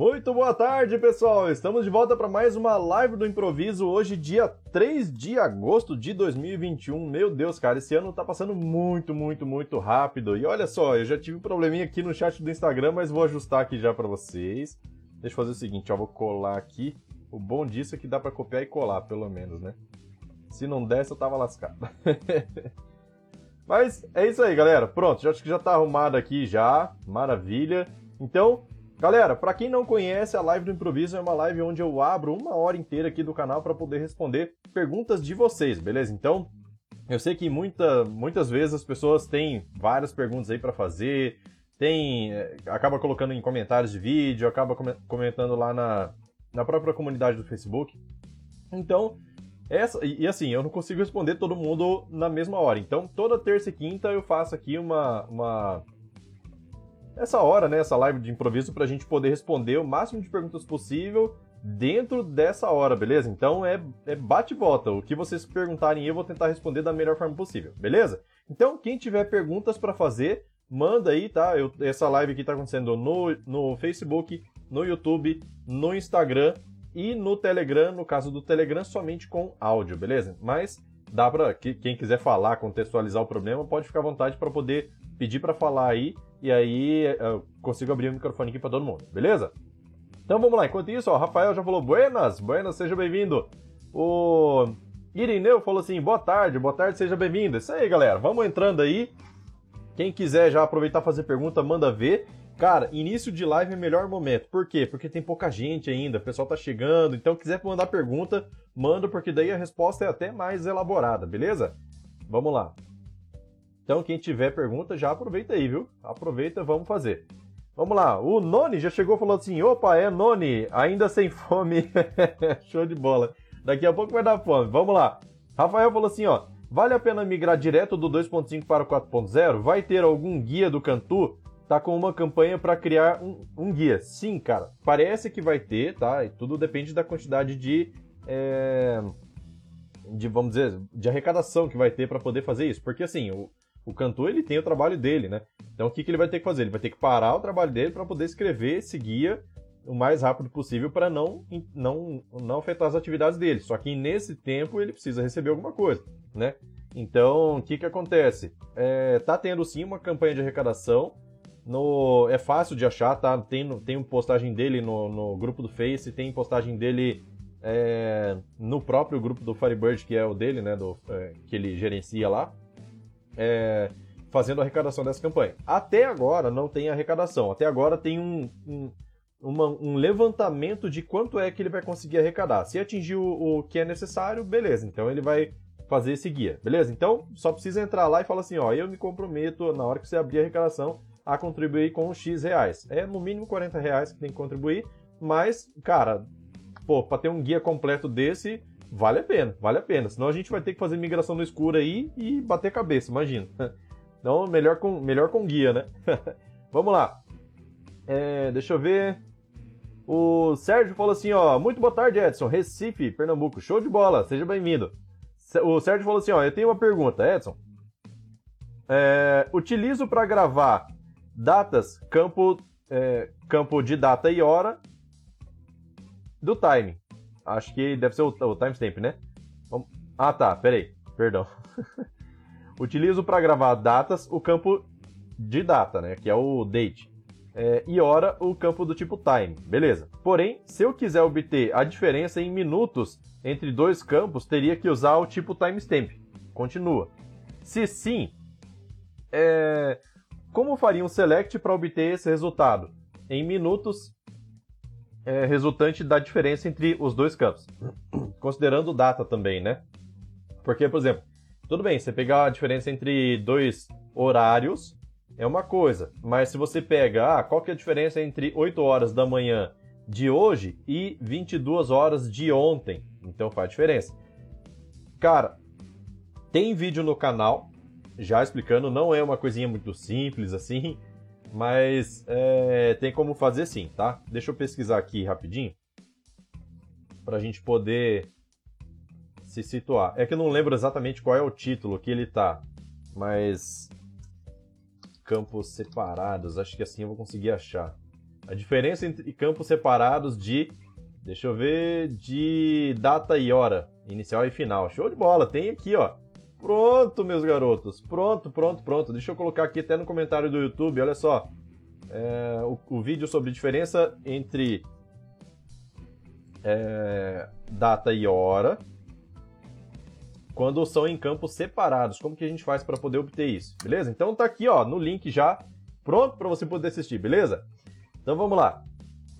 Muito boa tarde, pessoal! Estamos de volta para mais uma live do improviso, hoje, dia 3 de agosto de 2021. Meu Deus, cara, esse ano tá passando muito, muito, muito rápido. E olha só, eu já tive um probleminha aqui no chat do Instagram, mas vou ajustar aqui já para vocês. Deixa eu fazer o seguinte, ó, vou colar aqui. O bom disso é que dá para copiar e colar, pelo menos, né? Se não desse, eu tava lascado. mas é isso aí, galera. Pronto, já acho que já tá arrumado aqui já. Maravilha. Então, Galera, para quem não conhece, a live do improviso é uma live onde eu abro uma hora inteira aqui do canal para poder responder perguntas de vocês, beleza? Então, eu sei que muita, muitas vezes as pessoas têm várias perguntas aí para fazer, tem, eh, acaba colocando em comentários de vídeo, acaba comentando lá na, na própria comunidade do Facebook. Então, essa, e, assim, eu não consigo responder todo mundo na mesma hora. Então, toda terça e quinta eu faço aqui uma, uma essa hora, né, essa live de improviso para a gente poder responder o máximo de perguntas possível dentro dessa hora, beleza? Então é, é bate e volta. O que vocês perguntarem eu vou tentar responder da melhor forma possível, beleza? Então, quem tiver perguntas para fazer, manda aí, tá? Eu, essa live aqui tá acontecendo no, no Facebook, no YouTube, no Instagram e no Telegram, no caso do Telegram, somente com áudio, beleza? Mas dá para quem quiser falar, contextualizar o problema, pode ficar à vontade para poder pedir para falar aí e aí eu consigo abrir o microfone aqui para todo mundo, beleza? Então vamos lá, enquanto isso, ó, Rafael já falou buenas, buenas, seja bem-vindo. O Irineu falou assim, boa tarde, boa tarde, seja bem-vindo. Isso aí, galera, vamos entrando aí. Quem quiser já aproveitar fazer pergunta, manda ver. Cara, início de live é o melhor momento. Por quê? Porque tem pouca gente ainda, o pessoal tá chegando. Então, quiser mandar pergunta, manda, porque daí a resposta é até mais elaborada, beleza? Vamos lá. Então, quem tiver pergunta, já aproveita aí, viu? Aproveita, vamos fazer. Vamos lá, o Noni já chegou falou assim: opa, é Noni, ainda sem fome. Show de bola. Daqui a pouco vai dar fome. Vamos lá. Rafael falou assim: ó, vale a pena migrar direto do 2.5 para o 4.0? Vai ter algum guia do Cantu? Tá com uma campanha para criar um, um, guia. Sim, cara, parece que vai ter, tá? E tudo depende da quantidade de. É, de, vamos dizer, de arrecadação que vai ter para poder fazer isso. Porque assim, o, o cantor ele tem o trabalho dele, né? Então o que, que ele vai ter que fazer? Ele vai ter que parar o trabalho dele para poder escrever esse guia o mais rápido possível para não, não, não afetar as atividades dele. Só que nesse tempo ele precisa receber alguma coisa, né? Então o que, que acontece? É, tá tendo sim uma campanha de arrecadação. No, é fácil de achar, tá? Tem, tem postagem dele no, no grupo do Face, tem postagem dele é, no próprio grupo do Firebird, que é o dele, né? Do, é, que ele gerencia lá é, fazendo a arrecadação dessa campanha. Até agora não tem arrecadação, até agora tem um, um, uma, um levantamento de quanto é que ele vai conseguir arrecadar. Se atingir o, o, que é necessário, beleza, então ele vai fazer esse guia, beleza? Então só precisa entrar lá e falar assim: ó, eu me comprometo na hora que você abrir a arrecadação a contribuir com X reais. É no mínimo 40 reais que tem que contribuir, mas, cara, pô, para ter um guia completo desse, vale a pena, vale a pena. Senão a gente vai ter que fazer migração no escuro aí e bater cabeça, imagina. Então, melhor com, melhor com guia, né? Vamos lá. É, deixa eu ver. O Sérgio falou assim, ó. Muito boa tarde, Edson. Recife, Pernambuco. Show de bola, seja bem-vindo. O Sérgio falou assim, ó. Eu tenho uma pergunta, Edson. É, utilizo para gravar datas, campo, é, campo de data e hora do time. Acho que deve ser o, o timestamp, né? Ah, tá. Peraí. Perdão. Utilizo para gravar datas o campo de data, né? Que é o date. É, e hora o campo do tipo time. Beleza. Porém, se eu quiser obter a diferença em minutos entre dois campos, teria que usar o tipo timestamp. Continua. Se sim, é... como faria um select para obter esse resultado? Em minutos é, resultante da diferença entre os dois campos. Considerando data também, né? Porque, por exemplo, tudo bem, você pegar a diferença entre dois horários é uma coisa, mas se você pega, ah, qual que é a diferença entre 8 horas da manhã de hoje e 22 horas de ontem? Então faz diferença. Cara, tem vídeo no canal já explicando, não é uma coisinha muito simples assim, mas é, tem como fazer sim, tá? Deixa eu pesquisar aqui rapidinho. Pra gente poder se situar. É que eu não lembro exatamente qual é o título que ele tá. Mas. Campos separados, acho que assim eu vou conseguir achar. A diferença entre campos separados de, deixa eu ver, de data e hora, inicial e final. Show de bola, tem aqui, ó. Pronto, meus garotos. Pronto, pronto, pronto. Deixa eu colocar aqui até no comentário do YouTube, olha só. É, o, o, vídeo sobre diferença entre é, data e hora quando são em campos separados. Como que a gente faz para poder obter isso? Beleza? Então tá aqui, ó, no link já pronto para você poder assistir, beleza? Então vamos lá.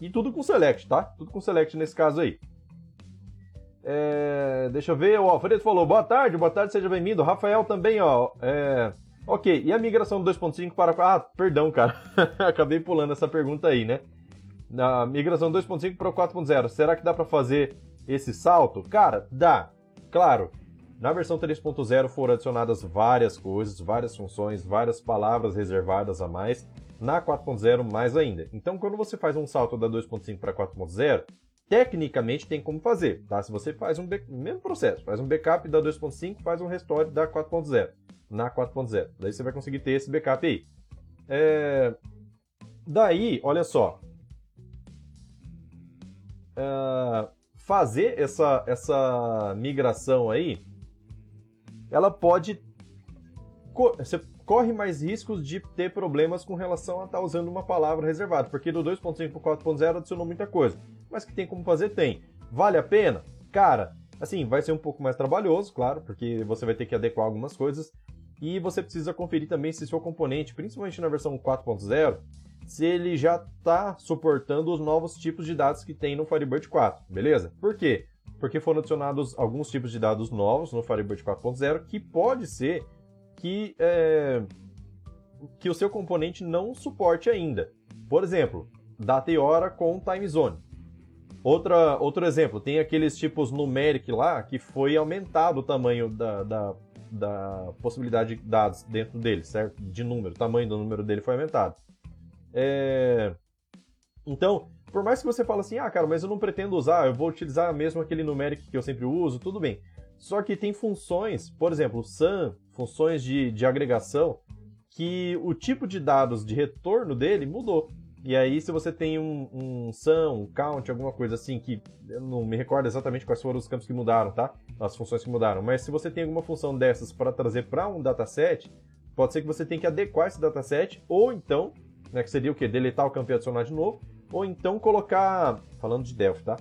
E tudo com select, tá? Tudo com select nesse caso aí. É, deixa eu ver, o Alfredo falou, boa tarde, boa tarde, seja bem-vindo. Rafael também, ó. É, ok, e a migração do 2.5 para... Ah, perdão, cara. Acabei pulando essa pergunta aí, né? Na migração 2.5 para o 4.0, será que dá para fazer esse salto? Cara, dá. Claro, na versão 3.0 foram adicionadas várias coisas, várias funções, várias palavras reservadas a mais. Na 4.0, mais ainda. Então, quando você faz um salto da 2.5 para 4.0, tecnicamente tem como fazer, tá? Se você faz um mesmo processo, faz um backup da 2.5, faz um restore da 4.0 na 4.0. Daí você vai conseguir ter esse backup aí. É... Daí, olha só. É... Fazer essa, essa migração aí ela pode. Você corre mais riscos de ter problemas com relação a estar tá usando uma palavra reservada, porque do 2.5 para 4.0 adicionou muita coisa. Mas que tem como fazer, tem. Vale a pena? Cara, assim, vai ser um pouco mais trabalhoso, claro, porque você vai ter que adequar algumas coisas. E você precisa conferir também se seu componente, principalmente na versão 4.0, se ele já está suportando os novos tipos de dados que tem no Firebird 4, beleza? Por quê? porque foram adicionados alguns tipos de dados novos no Firebird 4.0 que pode ser que, é, que o seu componente não suporte ainda. Por exemplo, data e hora com time zone. Outra, outro exemplo, tem aqueles tipos numeric lá que foi aumentado o tamanho da, da, da possibilidade de dados dentro dele, certo? De número, o tamanho do número dele foi aumentado. É... Então, por mais que você fale assim, ah, cara, mas eu não pretendo usar, eu vou utilizar mesmo aquele numérico que eu sempre uso, tudo bem. Só que tem funções, por exemplo, SAM, funções de, de agregação, que o tipo de dados de retorno dele mudou. E aí, se você tem um, um SAM, um count, alguma coisa assim, que eu não me recordo exatamente quais foram os campos que mudaram, tá? As funções que mudaram. Mas se você tem alguma função dessas para trazer para um dataset, pode ser que você tenha que adequar esse dataset, ou então, né, que seria o quê? Deletar o campo e adicionar de novo, ou então colocar. Falando de Delphi, tá?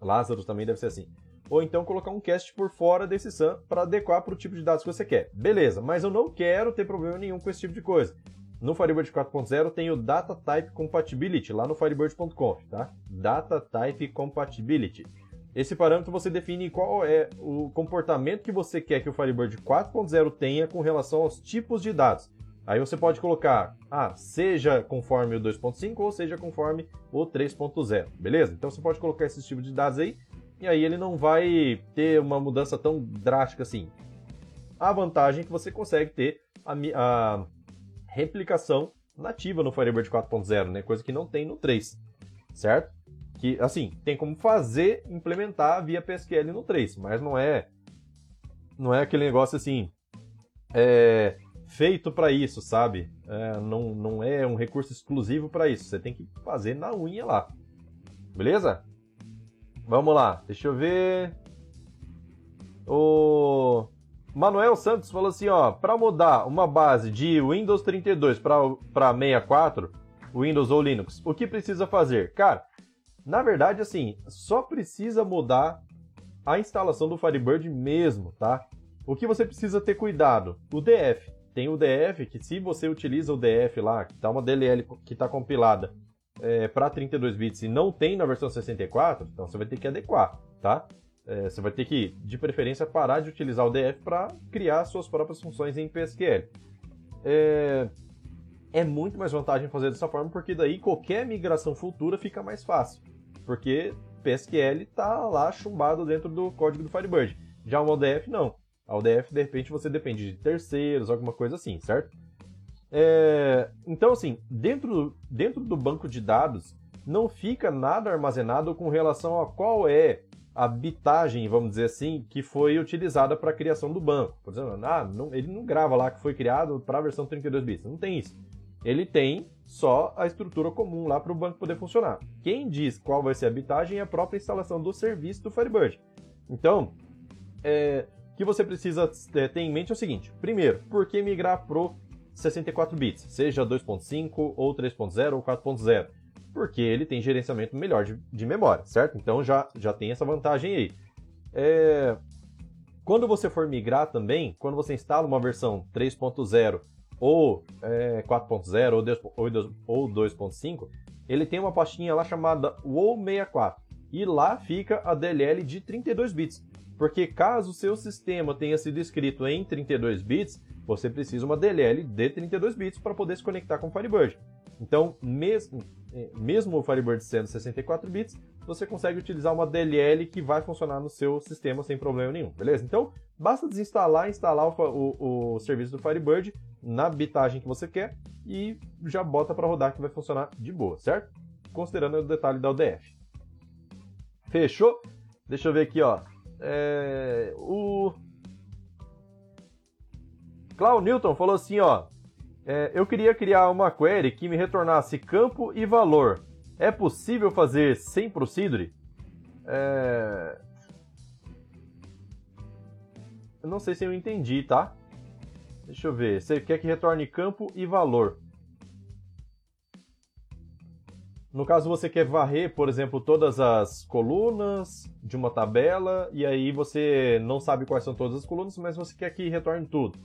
Lázaro também deve ser assim. Ou então colocar um cast por fora desse SAM para adequar para o tipo de dados que você quer. Beleza, mas eu não quero ter problema nenhum com esse tipo de coisa. No Firebird 4.0 tem o Data Type Compatibility, lá no firebird.conf, tá? Data Type Compatibility. Esse parâmetro você define qual é o comportamento que você quer que o Firebird 4.0 tenha com relação aos tipos de dados. Aí você pode colocar, ah, seja conforme o 2.5 ou seja conforme o 3.0, beleza? Então você pode colocar esse tipo de dados aí, e aí ele não vai ter uma mudança tão drástica assim. A vantagem é que você consegue ter a, a replicação nativa no Firebird 4.0, né? Coisa que não tem no 3, certo? Que, assim, tem como fazer, implementar via PSQL no 3, mas não é não é aquele negócio assim, é, feito para isso, sabe? É, não, não é um recurso exclusivo para isso. Você tem que fazer na unha lá. Beleza? Vamos lá, deixa eu ver. O Manuel Santos falou assim, ó, para mudar uma base de Windows 32 para 64, Windows ou Linux, o que precisa fazer? Cara, na verdade, assim, só precisa mudar a instalação do Firebird mesmo, tá? O que você precisa ter cuidado? O DF. Tem o DF, que se você utiliza o DF lá, que tá uma DLL que está compilada é, para 32 bits e não tem na versão 64, então você vai ter que adequar, tá? É, você vai ter que, de preferência, parar de utilizar o DF para criar suas próprias funções em PSQL. É, é muito mais vantagem fazer dessa forma, porque daí qualquer migração futura fica mais fácil. Porque PSQL está lá chumbado dentro do código do Firebird. Já o ODF não. A UDF, de repente, você depende de terceiros, alguma coisa assim, certo? É, então, assim, dentro, dentro do banco de dados, não fica nada armazenado com relação a qual é a bitagem, vamos dizer assim, que foi utilizada para a criação do banco. Por exemplo, ah, não, ele não grava lá que foi criado para a versão 32 bits. Não tem isso. ele tem só a estrutura comum lá para o banco poder funcionar. Quem diz qual vai ser a bitagem é a própria instalação do serviço do Firebird. Então, é, o que você precisa é, ter em mente é o seguinte: primeiro, por que migrar pro 64 bits, seja 2.5 ou 3.0 ou 4.0? Porque ele tem gerenciamento melhor de, de, memória, certo? Então já, já tem essa vantagem aí. É, quando você for migrar também, quando você instala uma versão 3.0 ou é, 4.0 ou 2.5, ele tem uma pastinha lá chamada WOW64. E lá fica a DLL de 32 bits. Porque caso o seu sistema tenha sido escrito em 32 bits, você precisa uma DLL de 32 bits para poder se conectar com o Firebird. Então, mesmo, mesmo o Firebird sendo 64 bits, você consegue utilizar uma DLL que vai funcionar no seu sistema sem problema nenhum, beleza? Então, basta desinstalar e instalar o, o, o serviço do Firebird na bitagem que você quer e já bota para rodar que vai funcionar de boa, certo? Considerando o detalhe da UDF. Fechou? Deixa eu ver aqui, ó. É... O Clau Newton falou assim, ó. É, eu queria criar uma query que me retornasse campo e valor. É possível fazer sem procedure? É... Eu não sei se eu entendi, tá? Deixa eu ver. Você quer que retorne campo e valor. No caso, você quer varrer, por exemplo, todas as colunas de uma tabela, e aí você não sabe quais são todas as colunas, mas você quer que retorne tudo.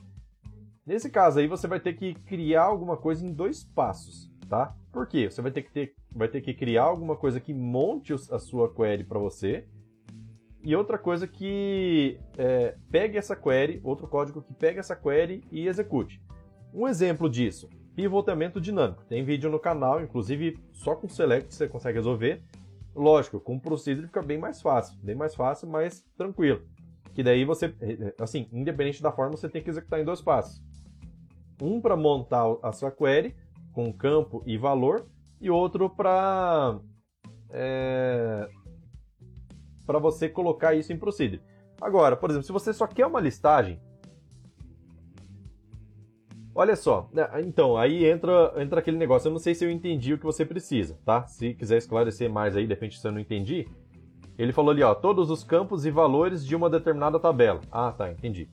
Nesse caso aí, você vai ter que criar alguma coisa em dois passos, tá? Por quê? Você vai ter que, ter, vai ter que criar alguma coisa que monte a sua query para você, e outra coisa que é, pegue essa query, outro código que pegue essa query e execute. Um exemplo disso, pivotamento dinâmico. Tem vídeo no canal, inclusive só com select você consegue resolver. Lógico, com procedure fica bem mais fácil, bem mais fácil, mas tranquilo. Que daí você, assim, independente da forma, você tem que executar em dois passos. Um para montar a sua query com campo e valor, e outro para é, para você colocar isso em procedure. Agora, por exemplo, se você só quer uma listagem, olha só, né, então aí entra entra aquele negócio. Eu não sei se eu entendi o que você precisa, tá? Se quiser esclarecer mais aí, de repente se eu não entendi, ele falou ali, ó, todos os campos e valores de uma determinada tabela. Ah, tá, entendi.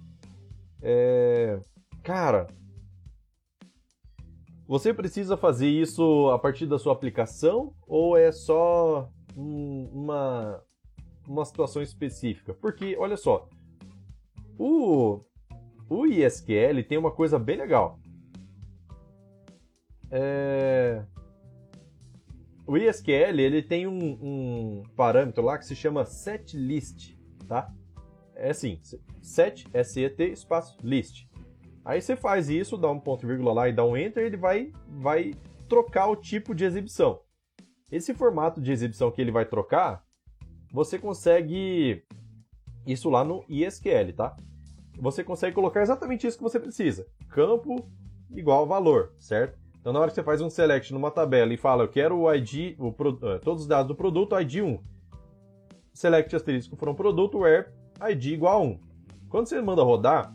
É... Cara, você precisa fazer isso a partir da sua aplicação ou é só uma, uma situação específica? Porque, olha só, o, o ISQL tem uma coisa bem legal. É... O ISQL ele tem um, um, parâmetro lá que se chama setList, tá? É assim, set, S-E-T, espaço, list. Aí você faz isso, dá um ponto vírgula lá e dá um enter, ele vai, vai trocar o tipo de exibição. Esse formato de exibição que ele vai trocar, você consegue isso lá no ISQL, tá? Você consegue colocar exatamente isso que você precisa. Campo igual valor, certo? Então na hora que você faz um select numa tabela e fala, eu quero o ID, o, eh, todos os dados do produto, ID 1. Select asterisco for um produto, where ID igual a 1. Quando você manda rodar,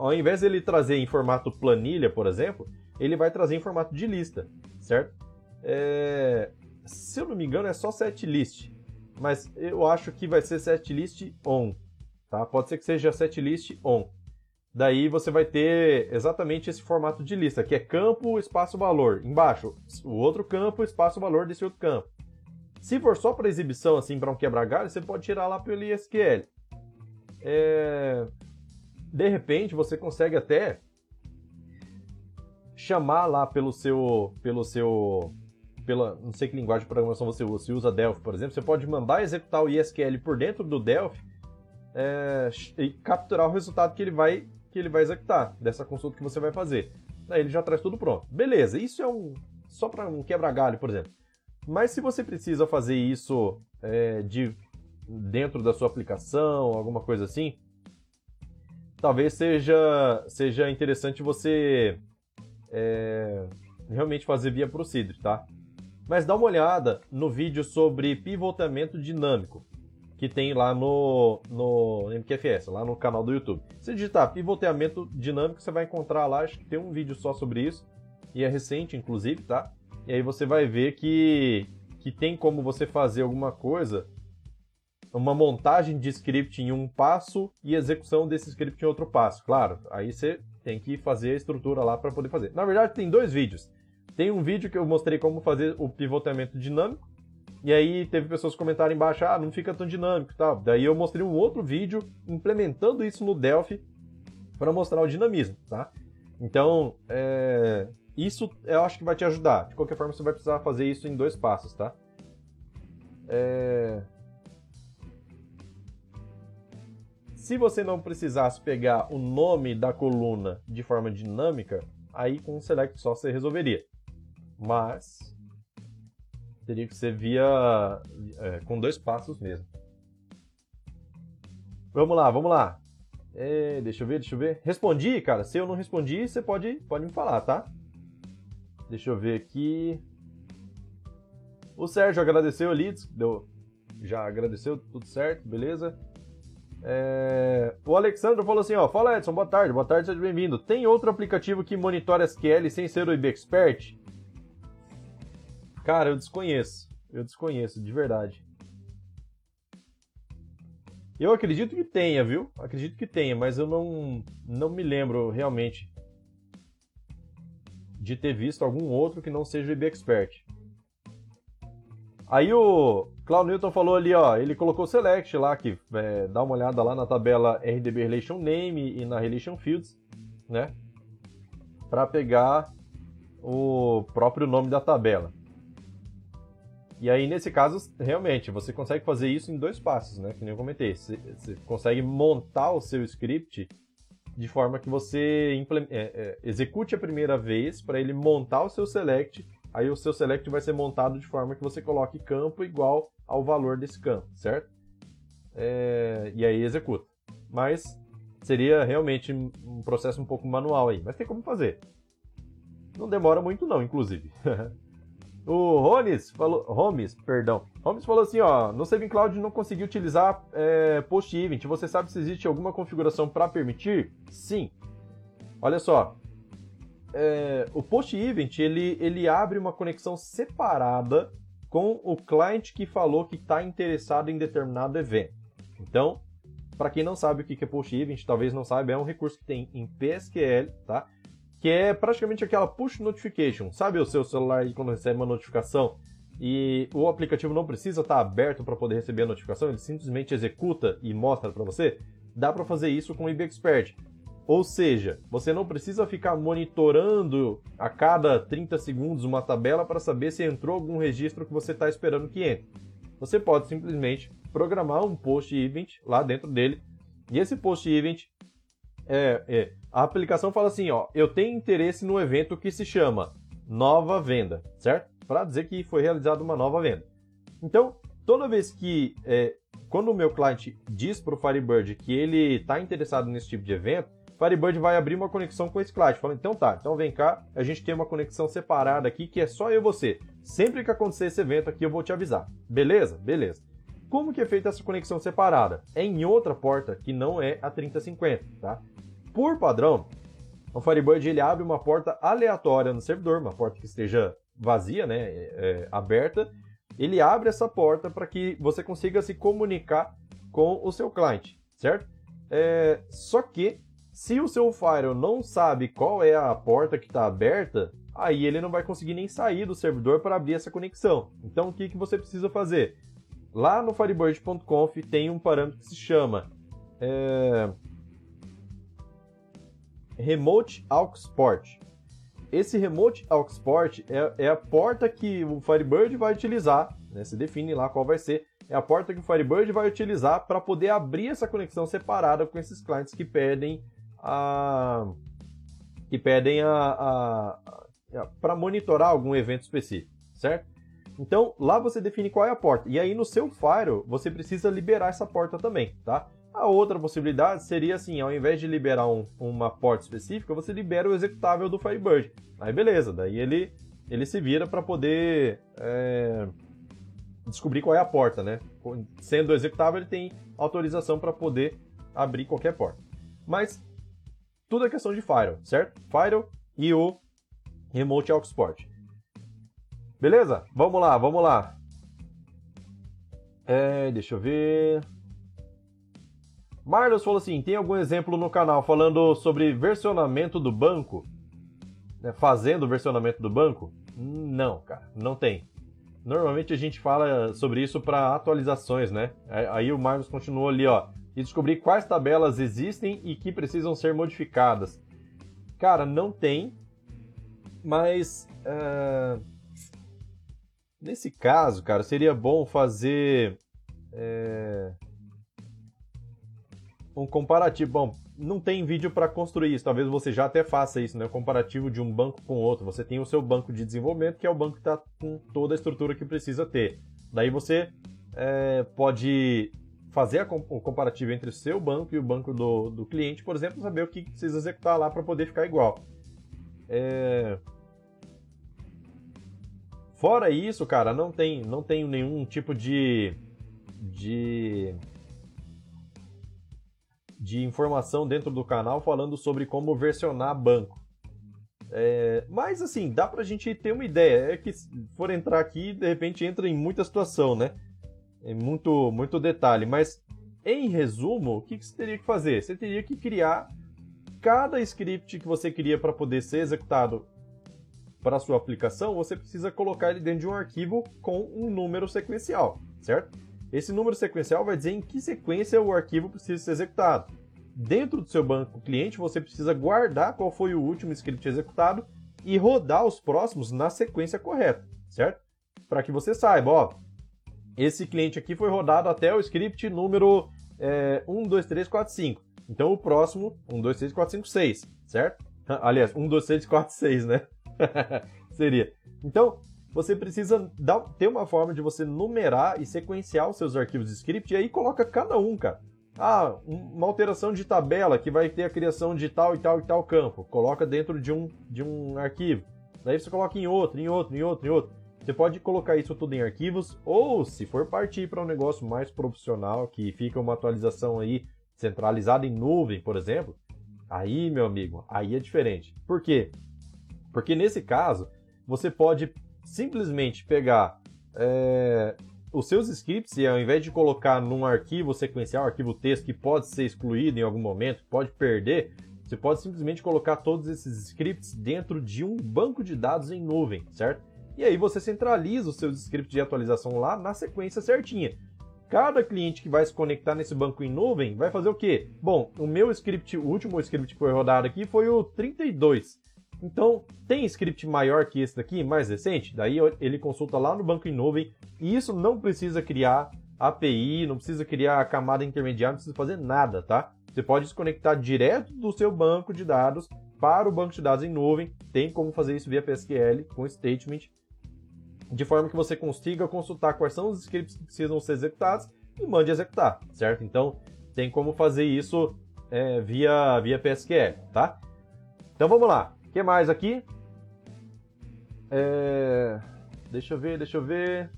ao invés de ele trazer em formato planilha, por exemplo, ele vai trazer em formato de lista, certo? É... Se eu não me engano, é só setlist, mas eu acho que vai ser setlist on, tá? Pode ser que seja setlist on. Daí você vai ter exatamente esse formato de lista, que é campo, espaço, valor. Embaixo, o outro campo, espaço, valor desse outro campo. Se for só para exibição, assim, para um quebra-galho, você pode tirar lá pelo ISQL. É de repente você consegue até chamar lá pelo seu pelo seu pela não sei que linguagem de programação você usa, se usa Delphi, por exemplo, você pode mandar executar o ISQL por dentro do Delphi é, e capturar o resultado que ele vai que ele vai executar dessa consulta que você vai fazer. Daí ele já traz tudo pronto. Beleza, isso é um só para um quebra-galho, por exemplo. Mas se você precisa fazer isso é, de dentro da sua aplicação, alguma coisa assim, talvez seja, seja interessante você é, realmente fazer via Procedure, tá? Mas dá uma olhada no vídeo sobre pivotamento dinâmico que tem lá no, no MQFS, lá no canal do YouTube. Se digitar pivotamento dinâmico, você vai encontrar lá, acho que tem um vídeo só sobre isso. e é recente, inclusive, tá? E aí você vai ver que, que tem como você fazer alguma coisa, uma montagem de script em um passo e execução desse script em outro passo. Claro, aí você tem que fazer a estrutura lá para poder fazer. Na verdade, tem dois vídeos. Tem um vídeo que eu mostrei como fazer o pivotamento dinâmico, e aí teve pessoas comentarem embaixo, ah, não fica tão dinâmico e tal. Daí eu mostrei um outro vídeo implementando isso no Delphi para mostrar o dinamismo, tá? Então, é... isso eu acho que vai te ajudar. De qualquer forma, você vai precisar fazer isso em dois passos, tá? É... Se você não precisasse pegar o nome da coluna de forma dinâmica, aí com o select só você resolveria. Mas teria que ser via é, com dois passos mesmo. Vamos lá, vamos lá. É, deixa eu ver, deixa eu ver. Respondi, cara. Se eu não respondi, você pode, pode me falar, tá? Deixa eu ver aqui. O Sérgio agradeceu ali, deu, já agradeceu, tudo certo, beleza. É... O Alexandre falou assim, ó, fala Edson, boa tarde, boa tarde, seja bem-vindo. Tem outro aplicativo que monitora SQL sem ser o IBExpert? Cara, eu desconheço. Eu desconheço, de verdade. Eu acredito que tenha, viu? Acredito que tenha, mas eu não, não me lembro realmente de ter visto algum outro que não seja o IBExpert. Aí o Cloud Newton falou ali, ó, ele colocou select lá, que é, dá uma olhada lá na tabela RDB Relation Name e na Relation Fields, né? Para pegar o próprio nome da tabela. E aí, nesse caso, realmente, você consegue fazer isso em dois passos, né? Que nem eu comentei. Você, você consegue montar o seu script de forma que você é, é, execute a primeira vez para ele montar o seu select aí o seu select vai ser montado de forma que você coloque campo igual ao valor desse campo, certo? É, e aí executa. Mas seria realmente um processo um pouco manual aí, mas tem como fazer. Não demora muito não, inclusive. o Rones falou, Holmes, perdão, Holmes falou assim, ó, no Saving Cloud não consegui utilizar é, Post Event. Você sabe se existe alguma configuração para permitir? Sim. Olha só, é, o post event ele, ele abre uma conexão separada com o cliente que falou que está interessado em determinado evento. Então, para quem não sabe o que é post event, talvez não saiba, é um recurso que tem em PSQL, tá? Que é praticamente aquela push notification. Sabe o seu celular quando recebe uma notificação e o aplicativo não precisa estar tá aberto para poder receber a notificação, ele simplesmente executa e mostra para você? Dá para fazer isso com o IBExpert. Ou seja, você não precisa ficar monitorando a cada 30 segundos uma tabela para saber se entrou algum registro que você está esperando que entre. Você pode simplesmente programar um post event lá dentro dele e esse post event é, é, a aplicação fala assim, ó, eu tenho interesse no evento que se chama nova venda, certo? Para dizer que foi realizada uma nova venda. Então, toda vez que é, quando o meu cliente diz para o Firebird que ele está interessado nesse tipo de evento, Firebird vai abrir uma conexão com esse client. Fala, então tá, então vem cá, a gente tem uma conexão separada aqui que é só eu e você. Sempre que acontecer esse evento aqui, eu vou te avisar. Beleza? Beleza. Como que é feita essa conexão separada? É em outra porta que não é a 3050, tá? Por padrão, o Firebird ele abre uma porta aleatória no servidor, uma porta que esteja vazia, né, é, é, aberta. Ele abre essa porta para que você consiga se comunicar com o seu cliente, certo? É, só que se o seu firewall não sabe qual é a porta que está aberta, aí ele não vai conseguir nem sair do servidor para abrir essa conexão. Então o que, que você precisa fazer? Lá no Firebird.conf tem um parâmetro que se chama é... Remote Aux Port. Esse Remote Aux Port é, é, a porta que o Firebird vai utilizar, né? se define lá qual vai ser, é a porta que o Firebird vai utilizar para poder abrir essa conexão separada com esses clientes que pedem a, que pedem a, a, a para monitorar algum evento específico, certo? Então lá você define qual é a porta e aí no seu Firewall você precisa liberar essa porta também, tá? A outra possibilidade seria assim, ao invés de liberar um, uma porta específica, você libera o executável do Firebird. Aí beleza, daí ele, ele se vira para poder é, descobrir qual é a porta, né? Sendo executável, ele tem autorização para poder abrir qualquer porta. Mas tudo é questão de Firewall, certo? Firewall e o Remote Aux Port. Beleza? Vamos lá, vamos lá. É, deixa eu ver. Marlos falou assim: tem algum exemplo no canal falando sobre versionamento do banco? Né, fazendo o versionamento do banco? Não, cara, não tem. Normalmente a gente fala sobre isso para atualizações, né? Aí o Marlos continuou ali, ó. E descobrir quais tabelas existem e que precisam ser modificadas. Cara, não tem, mas. Uh Nesse caso, cara, seria bom fazer é, um comparativo. Bom, não tem vídeo para construir isso, talvez você já até faça isso, né? O comparativo de um banco com outro. Você tem o seu banco de desenvolvimento, que é o banco que está com toda a estrutura que precisa ter. Daí você é, pode fazer o comparativo entre o seu banco e o banco do, do cliente, por exemplo, saber o que precisa executar lá para poder ficar igual. É, Fora isso, cara, não tem, não tem nenhum tipo de, de de informação dentro do canal falando sobre como versionar banco. É, mas assim, dá pra gente ter uma ideia. É que se for entrar aqui, de repente entra em muita situação, né? Em muito, muito detalhe. Mas em resumo, o que, você teria que fazer? Você teria que criar cada script que você queria para poder ser executado para sua aplicação, você precisa colocar ele dentro de um arquivo com um número sequencial, certo? Esse número sequencial vai dizer em que sequência o arquivo precisa ser executado. Dentro do seu banco cliente, você precisa guardar qual foi o último script executado e rodar os próximos na sequência correta, certo? Para que você saiba, ó, esse cliente aqui foi rodado até o script número é, 1, 2, 3, 4, 5. Então o próximo, 1, 2, 3, 4, 5, 6, certo? Aliás, 1, 2, 3, 4, 6, né? Seria. Então, você precisa dar, ter uma forma de você numerar e sequenciar os seus arquivos de script e aí coloca cada um, cara. Ah, uma alteração de tabela que vai ter a criação de tal e tal e tal campo. Coloca dentro de um, de um arquivo. Daí você coloca em outro, em outro, em outro, em outro. Você pode colocar isso tudo em arquivos ou, se for partir para um negócio mais profissional, que fica uma atualização aí centralizada em nuvem, por exemplo, aí, meu amigo, aí é diferente. Por quê? Porque nesse caso, você pode simplesmente pegar é, os seus scripts e ao invés de colocar num arquivo sequencial, arquivo texto que pode ser excluído em algum momento, pode perder, você pode simplesmente colocar todos esses scripts dentro de um banco de dados em nuvem, certo? E aí você centraliza os seus scripts de atualização lá na sequência certinha. Cada cliente que vai se conectar nesse banco em nuvem vai fazer o quê? Bom, o meu script, o último script que foi rodado aqui foi o 32. Então, tem script maior que esse daqui, mais recente? Daí ele consulta lá no banco em nuvem e isso não precisa criar API, não precisa criar camada intermediária, não precisa fazer nada, tá? Você pode se conectar direto do seu banco de dados para o banco de dados em nuvem. Tem como fazer isso via PSQL com statement, de forma que você consiga consultar quais são os scripts que precisam ser executados e mande executar, certo? Então, tem como fazer isso é, via, via PSQL, tá? Então vamos lá. O que mais aqui? É... Deixa eu ver, deixa eu ver.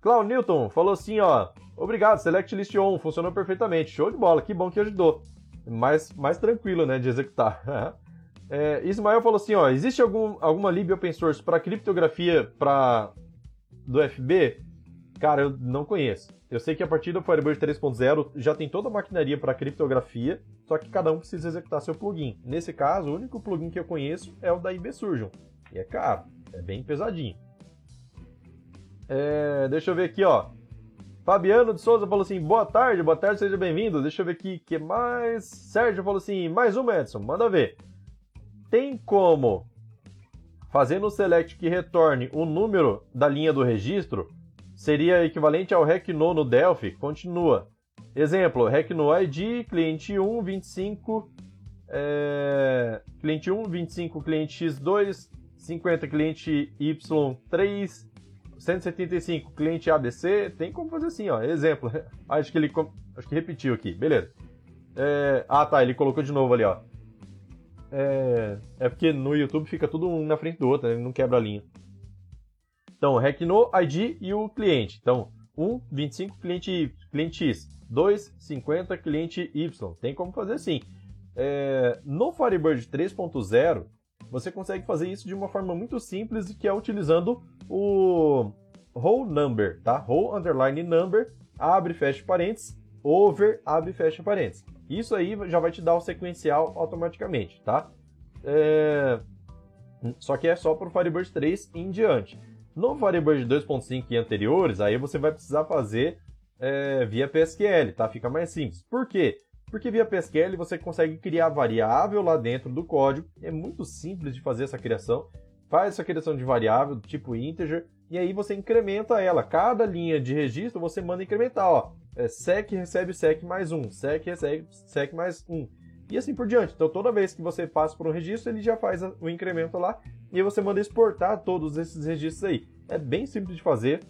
Clau Newton falou assim, ó. Obrigado, Select List On, funcionou perfeitamente. Show de bola, que bom que ajudou. Mais, mais tranquilo, né, de executar. é, Ismael falou assim, ó. Existe algum, alguma lib open source para criptografia do FB? Cara, eu não conheço. Eu sei que a partir do Firebird 3.0 já tem toda a maquinaria para criptografia, só que cada um precisa executar seu plugin. Nesse caso, o único plugin que eu conheço é o da IB Surgeon. E é caro, é bem pesadinho. É, deixa eu ver aqui, ó. Fabiano de Souza falou assim: boa tarde, boa tarde, seja bem-vindo. Deixa eu ver aqui, que mais? Sérgio falou assim: mais um, Edson, manda ver. Tem como fazer no select que retorne o número da linha do registro seria equivalente ao REC no Delphi, continua. Exemplo, REC no ID, cliente 1, 25, é, cliente 1, 25, cliente X2, 50, cliente Y3, 175, cliente ABC, tem como fazer assim, ó, exemplo. Acho que ele acho que repetiu aqui, beleza. É, ah, tá, ele colocou de novo ali, ó. É, é porque no YouTube fica tudo um na frente do outro, né? ele não quebra a linha. Então, REC no ID e o cliente. Então, 1, 25, cliente, cliente X. 2, 50, cliente Y. Tem como fazer assim. É, no Firebird 3.0, você consegue fazer isso de uma forma muito simples, que é utilizando o whole number, tá? Whole underline number, abre fecha parênteses, over, abre fecha parênteses. Isso aí já vai te dar o sequencial automaticamente, tá? É... Só que é só para o Firebird 3 em diante. No Firebird 2.5 e anteriores, aí você vai precisar fazer é, via PSQL, tá? Fica mais simples. Por quê? Porque via PSQL você consegue criar variável lá dentro do código. É muito simples de fazer essa criação. Faz essa criação de variável do tipo integer e aí você incrementa ela. Cada linha de registro você manda incrementar, ó. É, sec recebe sec mais um, sec recebe sec mais um. E assim por diante. Então toda vez que você passa por um registro, ele já faz o incremento lá e você manda exportar todos esses registros aí. É bem simples de fazer.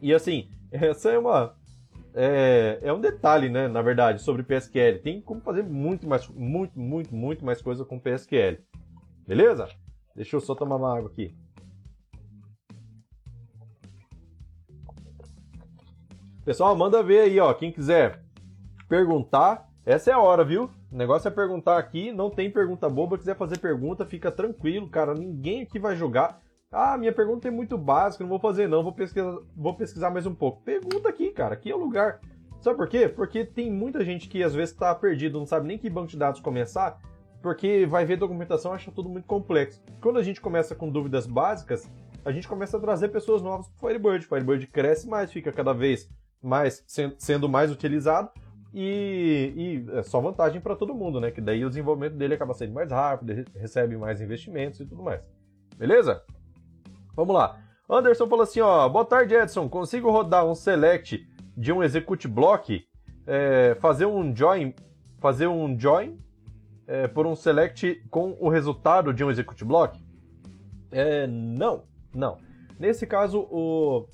E assim, essa é uma é, é um detalhe, né, na verdade, sobre PSQL. Tem como fazer muito mais, muito, muito, muito mais coisa com PSQL. Beleza? Deixa eu só tomar uma água aqui. Pessoal, manda ver aí, ó. Quem quiser perguntar, essa é a hora, viu? O negócio é perguntar aqui, não tem pergunta boba. Quiser fazer pergunta, fica tranquilo, cara. Ninguém aqui vai jogar. Ah, minha pergunta é muito básica, não vou fazer não, vou pesquisar, vou pesquisar mais um pouco. Pergunta aqui, cara. Aqui é o lugar. Sabe por quê? Porque tem muita gente que às vezes está perdido, não sabe nem que banco de dados começar, porque vai ver documentação e acha tudo muito complexo. Quando a gente começa com dúvidas básicas, a gente começa a trazer pessoas novas para o Firebird. Firebird cresce mais, fica cada vez mais sendo mais utilizado e, e é só vantagem para todo mundo, né? Que daí o desenvolvimento dele acaba sendo mais rápido, recebe mais investimentos e tudo mais. Beleza? Vamos lá. Anderson falou assim, ó, boa tarde Edson, consigo rodar um select de um execute block, é, fazer um join, fazer um join é, por um select com o resultado de um execute block? É, não, não. Nesse caso, o,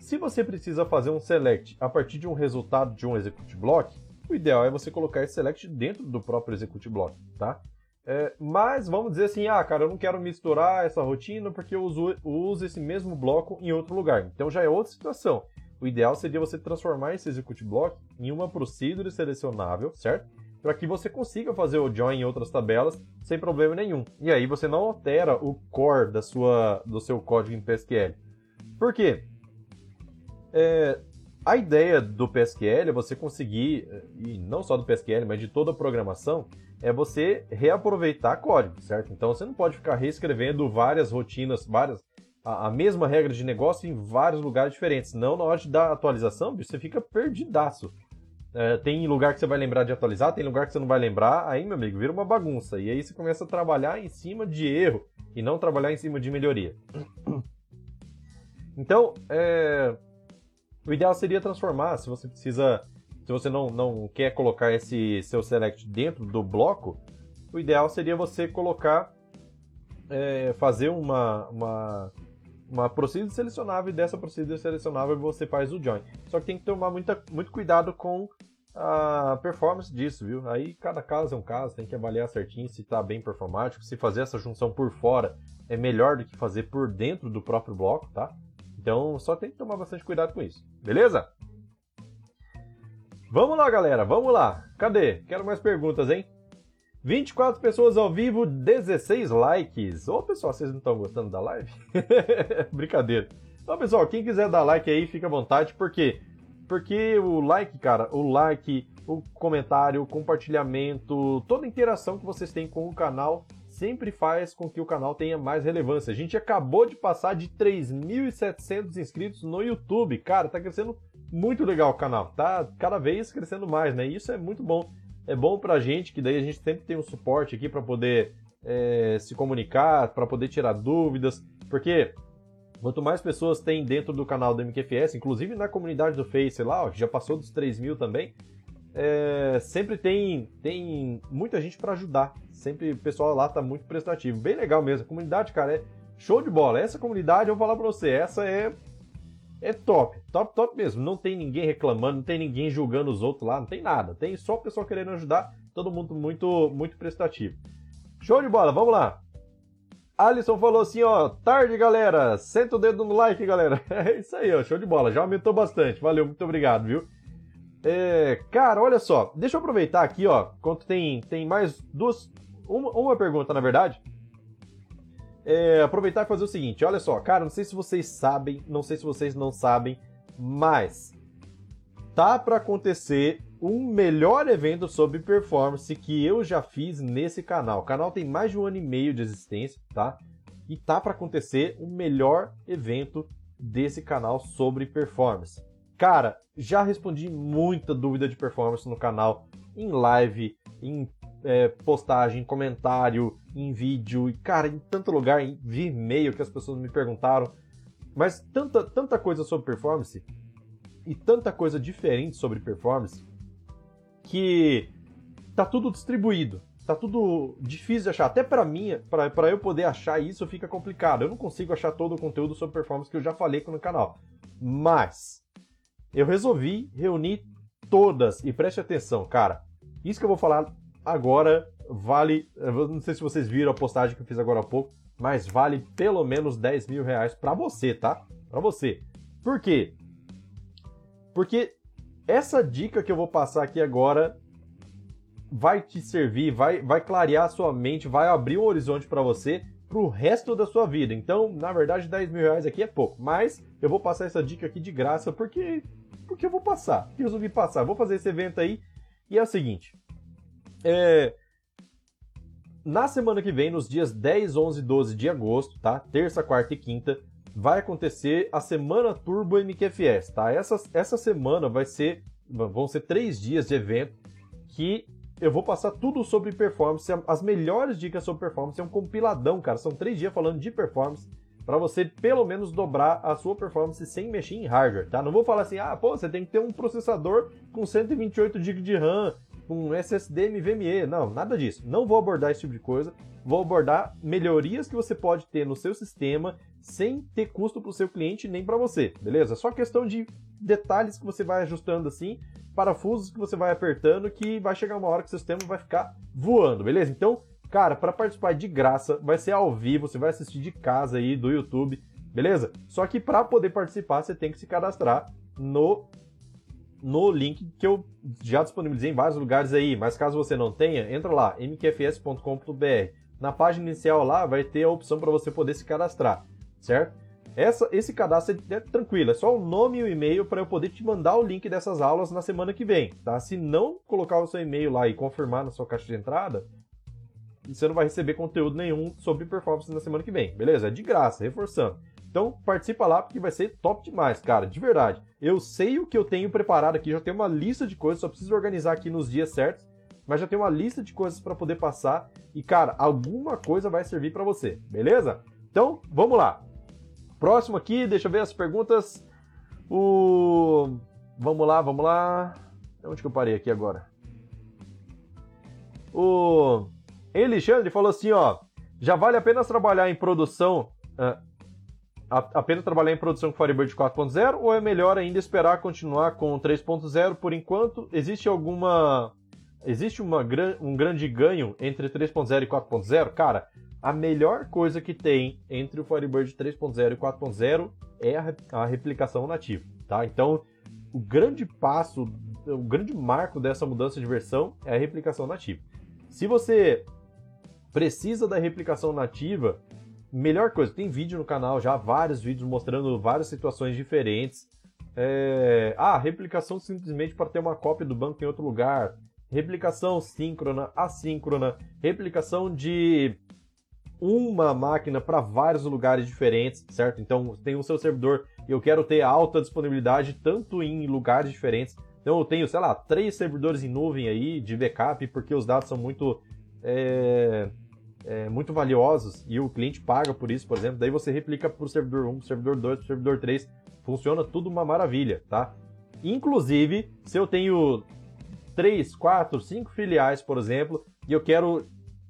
se você precisa fazer um select a partir de um resultado de um execute block, o ideal é você colocar esse select dentro do próprio execute block, tá? É, mas vamos dizer assim, ah, cara, eu não quero misturar essa rotina porque eu uso, uso esse mesmo bloco em outro lugar. Então já é outra situação. O ideal seria você transformar esse execute block em uma procedure selecionável, certo? Para que você consiga fazer o join em outras tabelas sem problema nenhum. E aí você não altera o core da sua, do seu código em PSQL. Por quê? É, a ideia do PSQL é você conseguir, e não só do PSQL, mas de toda a programação, é você reaproveitar código, certo? Então você não pode ficar reescrevendo várias rotinas, várias a, a mesma regra de negócio em vários lugares diferentes. Não, na hora de dar atualização, você fica perdidaço. É, tem lugar que você vai lembrar de atualizar, tem lugar que você não vai lembrar, aí, meu amigo, vira uma bagunça. E aí você começa a trabalhar em cima de erro e não trabalhar em cima de melhoria. Então, é, o ideal seria transformar, se você precisa, se você não, não quer colocar esse seu select dentro do bloco, o ideal seria você colocar, é, fazer uma, uma, uma procedure selecionável e dessa procedure selecionável você faz o join. Só que tem que tomar muita, muito cuidado com a performance disso, viu? Aí cada caso é um caso, tem que avaliar certinho se está bem performático, se fazer essa junção por fora é melhor do que fazer por dentro do próprio bloco, tá? Então só tem que tomar bastante cuidado com isso, beleza? Vamos lá, galera, vamos lá. Cadê? Quero mais perguntas, hein? 24 pessoas ao vivo, 16 likes. Ô, pessoal, vocês não estão gostando da live? Brincadeira. Então, pessoal, quem quiser dar like aí, fica à vontade, por quê? Porque o like, cara, o like, o comentário, o compartilhamento, toda interação que vocês têm com o canal sempre faz com que o canal tenha mais relevância. A gente acabou de passar de 3.700 inscritos no YouTube. Cara, tá crescendo muito legal o canal. Tá cada vez crescendo mais, né? Isso é muito bom. É bom pra gente, que daí a gente sempre tem um suporte aqui para poder é, se comunicar, para poder tirar dúvidas. Porque quanto mais pessoas tem dentro do canal do MQFS, inclusive na comunidade do Face lá, ó, já passou dos 3 mil também, é, sempre tem, tem muita gente para ajudar. Sempre o pessoal lá tá muito prestativo. Bem legal mesmo. A comunidade, cara, é show de bola. Essa comunidade, eu vou falar pra você, essa é é top, top, top mesmo. Não tem ninguém reclamando, não tem ninguém julgando os outros lá, não tem nada. Tem só o pessoal querendo ajudar, todo mundo muito, muito prestativo. Show de bola, vamos lá. Alisson falou assim, ó, tarde galera, senta o dedo no like, galera. É isso aí, ó, show de bola, já aumentou bastante. Valeu, muito obrigado, viu? É, cara, olha só, deixa eu aproveitar aqui, ó, enquanto tem, tem mais duas, uma, uma pergunta, na verdade. É, aproveitar e fazer o seguinte, olha só, cara, não sei se vocês sabem, não sei se vocês não sabem, mas tá para acontecer um melhor evento sobre performance que eu já fiz nesse canal. O canal tem mais de um ano e meio de existência, tá? E tá para acontecer o melhor evento desse canal sobre performance. Cara, já respondi muita dúvida de performance no canal, em live, em é, postagem, comentário, em vídeo, e cara, em tanto lugar, em e-mail que as pessoas me perguntaram. Mas tanta, tanta coisa sobre performance e tanta coisa diferente sobre performance que tá tudo distribuído. Tá tudo difícil de achar. Até para mim, para eu poder achar isso fica complicado. Eu não consigo achar todo o conteúdo sobre performance que eu já falei no canal. Mas eu resolvi reunir todas e preste atenção, cara. Isso que eu vou falar agora vale. Não sei se vocês viram a postagem que eu fiz agora há pouco, mas vale pelo menos 10 mil reais pra você, tá? Pra você. Por quê? Porque essa dica que eu vou passar aqui agora vai te servir, vai, vai clarear a sua mente, vai abrir um horizonte para você pro resto da sua vida. Então, na verdade, 10 mil reais aqui é pouco, mas eu vou passar essa dica aqui de graça porque, porque eu vou passar. Resolvi passar. Vou fazer esse evento aí e é o seguinte. É, na semana que vem, nos dias 10, 11 e 12 de agosto, tá? Terça, quarta e quinta, vai acontecer a Semana Turbo MQFS, tá? Essa, essa semana vai ser, vão ser três dias de evento que eu vou passar tudo sobre performance, as melhores dicas sobre performance, é um compiladão, cara. São três dias falando de performance para você pelo menos dobrar a sua performance sem mexer em hardware, tá? Não vou falar assim, ah, pô, você tem que ter um processador com 128 GB de RAM com SSD NVMe. Não, nada disso. Não vou abordar esse tipo de coisa. Vou abordar melhorias que você pode ter no seu sistema sem ter custo para o seu cliente nem para você, beleza? Só questão de detalhes que você vai ajustando assim, parafusos que você vai apertando, que vai chegar uma hora que o sistema vai ficar voando, beleza? Então, cara, para participar de graça, vai ser ao vivo, você vai assistir de casa aí do YouTube, beleza? Só que para poder participar, você tem que se cadastrar no no link que eu já disponibilizei em vários lugares aí, mas caso você não tenha, entra lá, mqfs.com.br. Na página inicial lá vai ter a opção para você poder se cadastrar, certo? Essa, esse cadastro é, é tranquilo, é só o nome e o e-mail para eu poder te mandar o link dessas aulas na semana que vem, tá? Se não colocar o seu e-mail lá e confirmar na sua caixa de entrada, você não vai receber conteúdo nenhum sobre performance na semana que vem, beleza? É de graça, reforçando. Então participa lá porque vai ser top demais, cara, de verdade. Eu sei o que eu tenho preparado aqui, já tenho uma lista de coisas, só preciso organizar aqui nos dias certos, mas já tenho uma lista de coisas para poder passar e cara, alguma coisa vai servir para você, beleza? Então, vamos lá. Próximo aqui, deixa eu ver as perguntas. O Vamos lá, vamos lá. Onde que eu parei aqui agora? O Alexandre falou assim, ó, já vale a pena trabalhar em produção uh, apenas trabalhar em produção com Firebird 4.0 ou é melhor ainda esperar continuar com 3.0 por enquanto? Existe alguma existe uma, um grande ganho entre 3.0 e 4.0? Cara, a melhor coisa que tem entre o Firebird 3.0 e 4.0 é a, a replicação nativa, tá? Então, o grande passo, o grande marco dessa mudança de versão é a replicação nativa. Se você precisa da replicação nativa, melhor coisa, tem vídeo no canal já, vários vídeos mostrando várias situações diferentes. É... Ah, replicação simplesmente para ter uma cópia do banco em outro lugar. Replicação síncrona, assíncrona, replicação de uma máquina para vários lugares diferentes, certo? Então, tem o seu servidor e eu quero ter alta disponibilidade tanto em lugares diferentes. Então, eu tenho, sei lá, três servidores em nuvem aí de backup, porque os dados são muito é, é, muito valiosos e o cliente paga por isso, por exemplo, daí você replica para o servidor 1, servidor 2, servidor 3, funciona tudo uma maravilha, tá? Inclusive, se eu tenho 3, 4, 5 filiais, por exemplo, e eu quero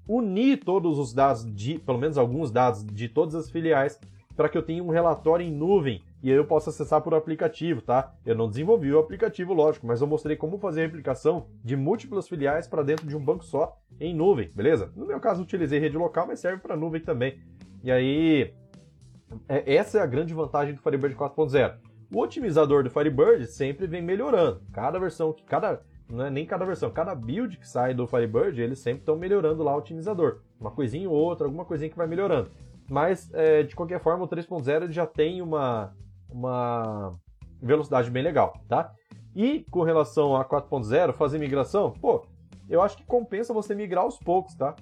unir todos os dados, de, pelo menos alguns dados de todas as filiais, para que eu tenha um relatório em nuvem e aí eu posso acessar por aplicativo, tá? Eu não desenvolvi o aplicativo, lógico, mas eu mostrei como fazer a replicação de múltiplas filiais para dentro de um banco só em nuvem, beleza? No meu caso, utilizei rede local, mas serve para nuvem também. E aí, é, essa é a grande vantagem do Firebird 4.0. O otimizador do Firebird sempre vem melhorando. Cada versão, cada não é nem cada versão, cada build que sai do Firebird, eles sempre estão melhorando lá o otimizador. Uma coisinha ou outra, alguma coisinha que vai melhorando. Mas, é, de qualquer forma, o 3.0 já tem uma, uma velocidade bem legal, tá? E com relação a 4.0, fazer migração, pô, eu acho que compensa você migrar aos poucos, tá?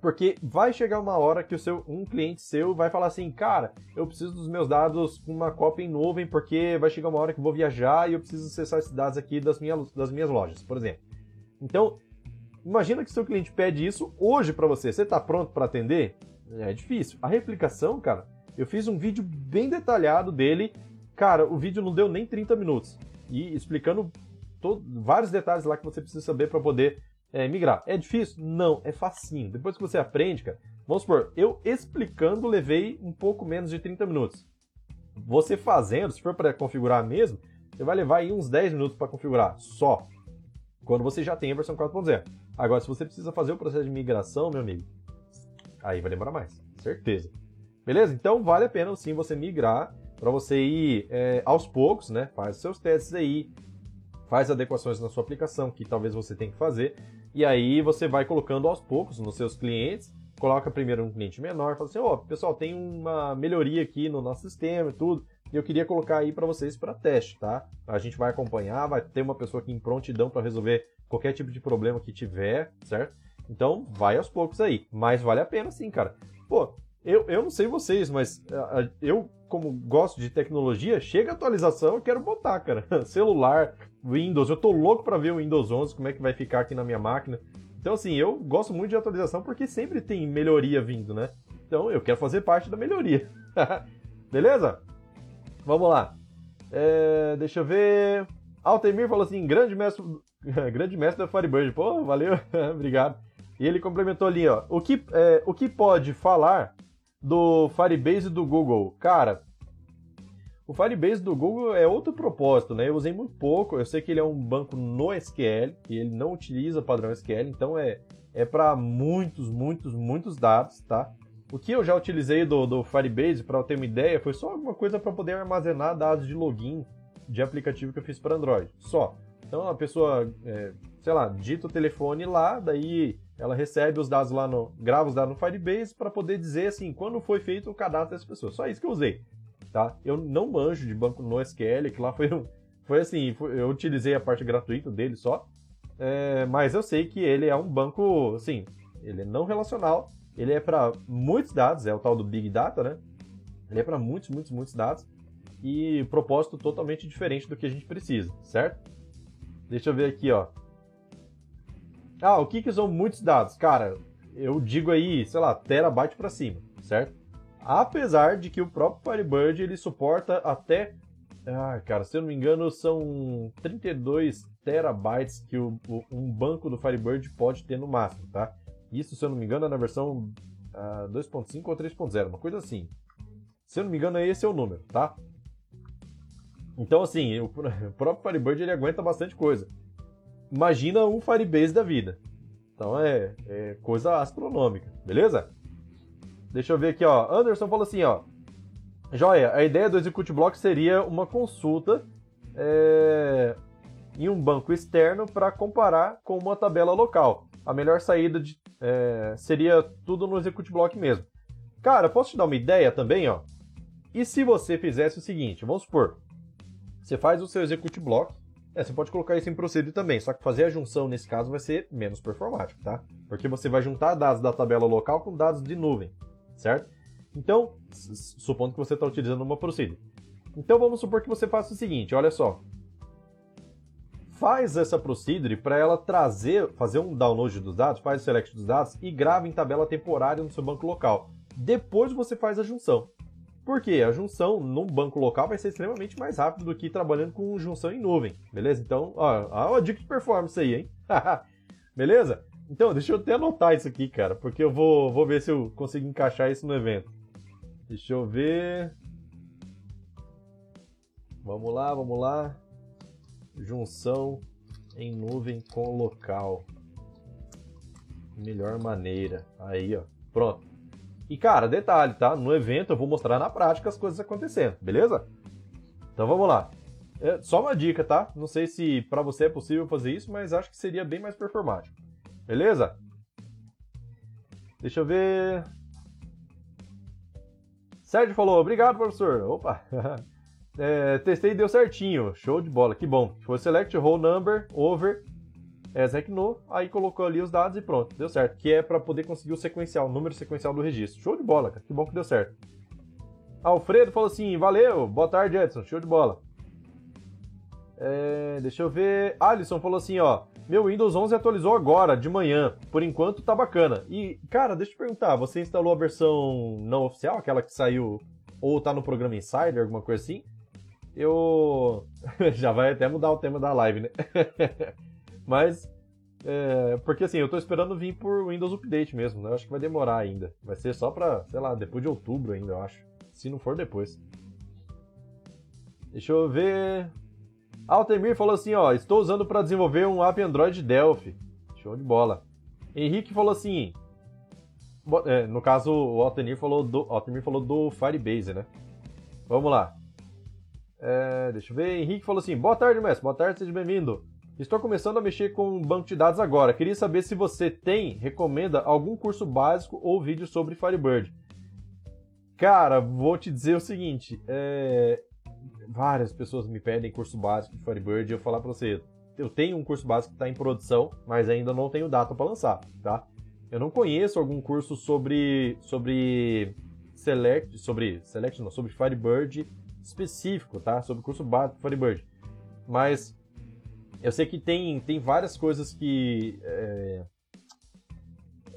Porque vai chegar uma hora que o seu, um cliente seu vai falar assim, cara, eu preciso dos meus dados com uma cópia em nuvem, porque vai chegar uma hora que eu vou viajar e eu preciso acessar esses dados aqui das minhas, das minhas lojas, por exemplo. Então, imagina que seu cliente pede isso hoje para você. Você está pronto para atender? É difícil. A replicação, cara, eu fiz um vídeo bem detalhado dele. Cara, o vídeo não deu nem 30 minutos. E explicando todo, vários detalhes lá que você precisa saber para poder é, migrar. É difícil? Não, é facinho. Depois que você aprende, cara, vamos supor, eu explicando levei um pouco menos de 30 minutos. Você fazendo, se for para configurar mesmo, você vai levar aí uns 10 minutos para configurar, só. Quando você já tem a versão 4.0. Agora, se você precisa fazer o processo de migração, meu amigo, aí vai demorar mais, certeza. Beleza? Então vale a pena sim você migrar para você ir é, aos poucos, né? Faz seus testes aí, faz adequações na sua aplicação que talvez você tenha que fazer, e aí você vai colocando aos poucos nos seus clientes, coloca primeiro um cliente menor, fala assim, ó, oh, pessoal, tem uma melhoria aqui no nosso sistema e tudo, eu queria colocar aí para vocês para teste, tá? A gente vai acompanhar, vai ter uma pessoa aqui em prontidão para resolver qualquer tipo de problema que tiver, certo? Então, vai aos poucos aí, mas vale a pena sim, cara. Pô, eu, eu não sei vocês, mas eu, como gosto de tecnologia, chega atualização, eu quero botar, cara. Celular, Windows, eu tô louco para ver o Windows 11, como é que vai ficar aqui na minha máquina. Então, assim, eu gosto muito de atualização porque sempre tem melhoria vindo, né? Então, eu quero fazer parte da melhoria. Beleza? Vamos lá. É, deixa eu ver. Altemir falou assim: grande mestre, grande mestre da Firebird. Pô, valeu, obrigado. E ele complementou ali, ó. O que, é, o que pode falar do Firebase do Google. Cara, o Firebase do Google é outro propósito, né? Eu usei muito pouco. Eu sei que ele é um banco no SQL e ele não utiliza padrão SQL, então é, é para muitos, muitos, muitos dados, tá? O que eu já utilizei do, do Firebase, para ter uma ideia, foi só alguma coisa para poder armazenar dados de login de aplicativo que eu fiz para Android. Só. Então a pessoa, é, sei lá, digita o telefone lá, daí ela recebe os dados lá no. grava os dados no Firebase para poder dizer assim, quando foi feito o cadastro dessa pessoa. Só isso que eu usei. Tá? Eu não manjo de banco no SQL, que lá foi. Foi assim, foi, eu utilizei a parte gratuita dele só. É, mas eu sei que ele é um banco, assim, ele é não relacional, ele é para muitos dados, é o tal do Big Data, né? Ele é para muitos, muitos, muitos dados e propósito totalmente diferente do que a gente precisa, certo? Deixa eu ver aqui, ó. Ah, o que, que são muitos dados? Cara, eu digo aí, sei lá, terabyte para cima, certo? Apesar de que o próprio Firebird ele suporta até. Ah, cara, se eu não me engano, são 32 terabytes que o, o, um banco do Firebird pode ter no máximo, tá? Isso, se eu não me engano, é na versão uh, 2.5 ou 3.0, uma coisa assim. Se eu não me engano, esse é o número, tá? Então, assim, o próprio Firebird ele aguenta bastante coisa imagina um Firebase da vida. Então é, é, coisa astronômica, beleza? Deixa eu ver aqui, ó. Anderson falou assim, ó. Joia, a ideia do Execute Block seria uma consulta é, em um banco externo para comparar com uma tabela local. A melhor saída de, é, seria tudo no Execute Block mesmo. Cara, posso te dar uma ideia também, ó? E se você fizesse o seguinte, vamos supor, você faz o seu Execute Block, é, você pode colocar isso em procedure também, só que fazer a junção nesse caso vai ser menos performático, tá? Porque você vai juntar dados da tabela local com dados de nuvem, certo? Então, supondo que você está utilizando uma procedure. Então vamos supor que você faça o seguinte, olha só. Faz essa procedure para ela trazer, fazer um download dos dados, faz o select dos dados e grava em tabela temporária no seu banco local. Depois você faz a junção. Porque a junção no banco local vai ser extremamente mais rápido do que trabalhando com junção em nuvem, beleza? Então, ó, ó a dica de performance aí, hein? beleza? Então, deixa eu até anotar isso aqui, cara, porque eu vou, vou ver se eu consigo encaixar isso no evento. Deixa eu ver. Vamos lá, vamos lá. Junção em nuvem com local. Melhor maneira. Aí, ó. Pronto. E cara, detalhe, tá? No evento eu vou mostrar na prática as coisas acontecendo, beleza? Então vamos lá. É, só uma dica, tá? Não sei se para você é possível fazer isso, mas acho que seria bem mais performático. Beleza? Deixa eu ver. Sérgio falou, obrigado, professor. Opa! é, testei e deu certinho. Show de bola, que bom. Foi select whole number over as no, aí colocou ali os dados e pronto, deu certo. Que é para poder conseguir o sequencial, o número sequencial do registro. Show de bola, cara. Que bom que deu certo. Alfredo falou assim: valeu, boa tarde, Edson. Show de bola. É, deixa eu ver. Alisson falou assim: ó. Meu Windows 11 atualizou agora, de manhã. Por enquanto tá bacana. E, cara, deixa eu te perguntar: você instalou a versão não oficial, aquela que saiu ou tá no programa Insider, alguma coisa assim? Eu. Já vai até mudar o tema da live, né? Mas. É, porque assim, eu tô esperando vir por Windows Update mesmo, né? Eu acho que vai demorar ainda. Vai ser só pra, sei lá, depois de outubro ainda, eu acho. Se não for depois. Deixa eu ver. Altemir falou assim, ó, estou usando para desenvolver um app Android Delphi. Show de bola. Henrique falou assim, é, no caso o Altemir falou do, Altemir falou do Firebase, né? Vamos lá. É, deixa eu ver. Henrique falou assim: Boa tarde, mestre. Boa tarde, seja bem-vindo. Estou começando a mexer com um banco de dados agora. Queria saber se você tem, recomenda algum curso básico ou vídeo sobre Firebird. Cara, vou te dizer o seguinte: é, várias pessoas me pedem curso básico de Firebird e eu falar para você, eu tenho um curso básico que está em produção, mas ainda não tenho data para lançar, tá? Eu não conheço algum curso sobre sobre Select, sobre Select não, sobre Firebird específico, tá? Sobre curso básico de Firebird. Mas eu sei que tem, tem várias coisas que é,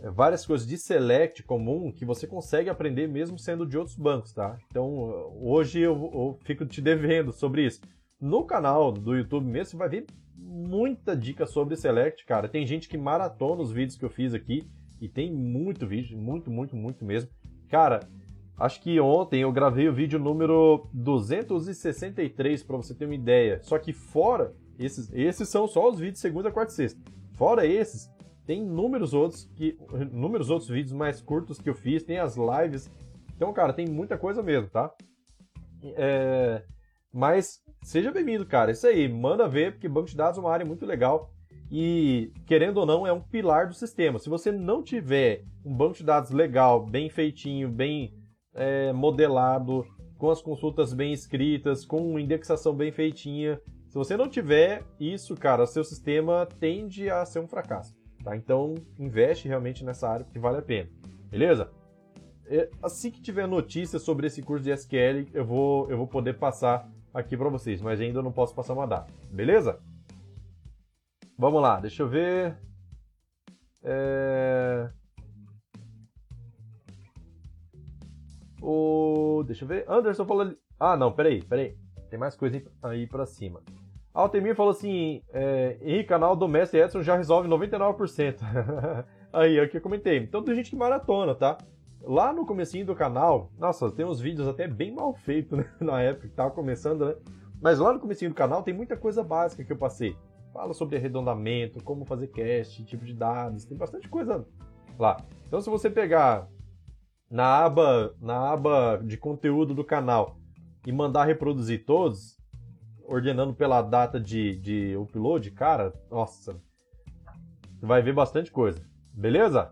é, várias coisas de select comum que você consegue aprender mesmo sendo de outros bancos, tá? Então, hoje eu, eu, fico te devendo sobre isso. No canal do YouTube mesmo, você vai ver muita dica sobre select, cara. Tem gente que maratona os vídeos que eu fiz aqui e tem muito vídeo, muito, muito, muito mesmo. Cara, acho que ontem eu gravei o vídeo número 263 para você ter uma ideia. Só que fora esses, esses são só os vídeos segunda, quarta e sexta. Fora esses, tem inúmeros outros, que, inúmeros outros vídeos mais curtos que eu fiz, tem as lives. Então, cara, tem muita coisa mesmo, tá? É, mas seja bem-vindo, cara. Isso aí, manda ver, porque banco de dados é uma área muito legal. E, querendo ou não, é um pilar do sistema. Se você não tiver um banco de dados legal, bem feitinho, bem é, modelado, com as consultas bem escritas, com indexação bem feitinha, se você não tiver isso, cara, seu sistema tende a ser um fracasso. Tá? Então, investe realmente nessa área porque vale a pena. Beleza? Assim que tiver notícias sobre esse curso de SQL, eu vou, eu vou poder passar aqui para vocês, mas ainda não posso passar uma data. Beleza? Vamos lá, deixa eu ver. É... O... Deixa eu ver. Anderson falou. Ah, não, peraí, peraí. Tem mais coisa aí pra cima. Altemir falou assim: é, Henrique, canal do Mestre Edson já resolve 99%. Aí, é o que eu comentei. Então tem gente que maratona, tá? Lá no comecinho do canal, nossa, tem uns vídeos até bem mal feitos, né? Na época que tava começando, né? Mas lá no comecinho do canal tem muita coisa básica que eu passei. Fala sobre arredondamento, como fazer cast, tipo de dados, tem bastante coisa lá. Então se você pegar na aba, na aba de conteúdo do canal e mandar reproduzir todos, ordenando pela data de, de upload, cara, nossa, vai ver bastante coisa. Beleza?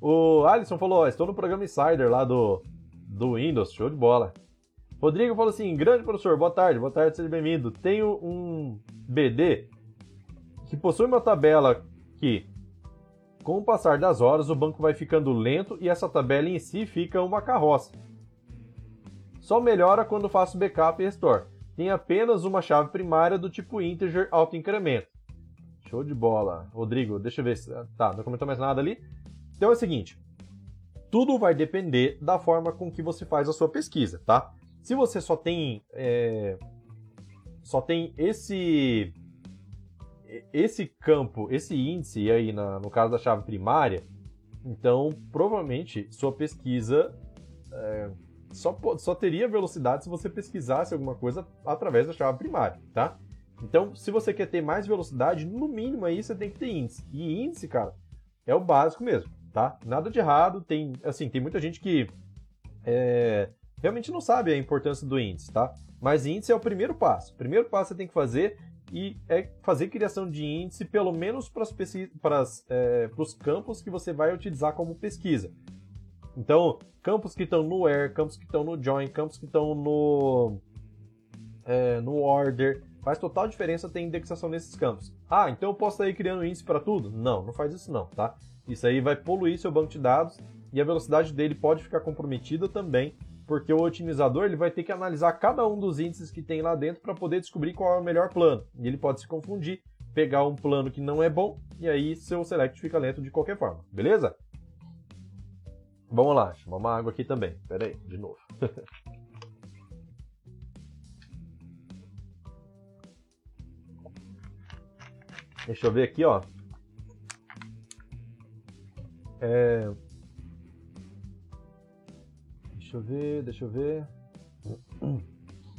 O Alisson falou, estou no programa Insider lá do, do Windows, show de bola. Rodrigo falou assim, grande professor, boa tarde, boa tarde, seja bem-vindo. Tenho um BD que possui uma tabela que, com o passar das horas, o banco vai ficando lento e essa tabela em si fica uma carroça. Só melhora quando faço backup e restore tem apenas uma chave primária do tipo integer autoincremento. Show de bola. Rodrigo, deixa eu ver se. Tá, não comentou mais nada ali. Então é o seguinte: tudo vai depender da forma com que você faz a sua pesquisa, tá? Se você só tem. É, só tem esse. Esse campo, esse índice aí na, no caso da chave primária, então provavelmente sua pesquisa. É, só, só teria velocidade se você pesquisasse alguma coisa através da chave primária, tá? Então, se você quer ter mais velocidade, no mínimo aí você tem que ter índice. E índice, cara, é o básico mesmo, tá? Nada de errado, tem, assim, tem muita gente que é, realmente não sabe a importância do índice, tá? Mas índice é o primeiro passo. O primeiro passo você tem que fazer e é fazer criação de índice pelo menos para é, os campos que você vai utilizar como pesquisa. Então, campos que estão no where, campos que estão no join, campos que estão no, é, no order, faz total diferença ter indexação nesses campos. Ah, então eu posso sair criando índice para tudo? Não, não faz isso não, tá? Isso aí vai poluir seu banco de dados e a velocidade dele pode ficar comprometida também porque o otimizador ele vai ter que analisar cada um dos índices que tem lá dentro para poder descobrir qual é o melhor plano. E ele pode se confundir, pegar um plano que não é bom e aí seu select fica lento de qualquer forma, beleza? Vamos lá, chamar uma água aqui também. Pera aí, de novo. Deixa eu ver aqui, ó. É, Deixa eu ver, deixa eu ver.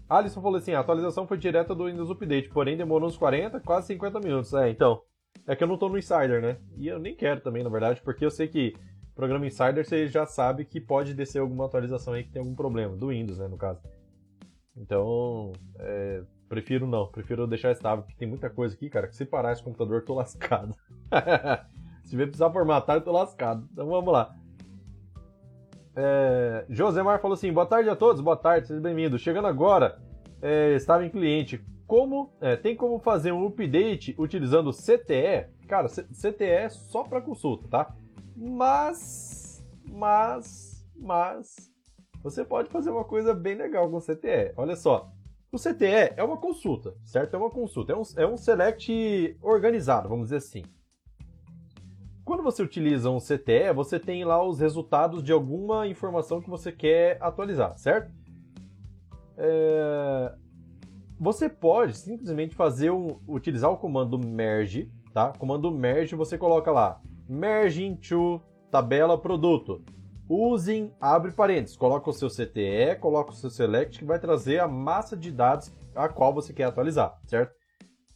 Alisson falou assim: a atualização foi direta do Windows Update, porém demorou uns 40, quase 50 minutos. É, então. É que eu não tô no Insider, né? E eu nem quero também, na verdade, porque eu sei que programa Insider você já sabe que pode descer alguma atualização aí que tem algum problema, do Windows, né, no caso. Então, é, prefiro não, prefiro deixar estável, porque tem muita coisa aqui, cara, que se parar esse computador, eu tô lascado. se vier precisar formatar, eu tô lascado. Então vamos lá. É, Josemar falou assim: boa tarde a todos, boa tarde, seja bem-vindo. Chegando agora, é, estava em cliente. Como é, tem como fazer um update utilizando CTE? Cara, CTE é só para consulta, tá? Mas, mas, mas, você pode fazer uma coisa bem legal com CTE. Olha só, o CTE é uma consulta, certo? É uma consulta, é um, é um select organizado, vamos dizer assim. Quando você utiliza um CTE, você tem lá os resultados de alguma informação que você quer atualizar, certo? É... Você pode simplesmente fazer um, utilizar o comando merge, tá? O comando merge você coloca lá merge into tabela produto. Usem, abre parênteses, coloca o seu CTE, coloca o seu select que vai trazer a massa de dados a qual você quer atualizar, certo?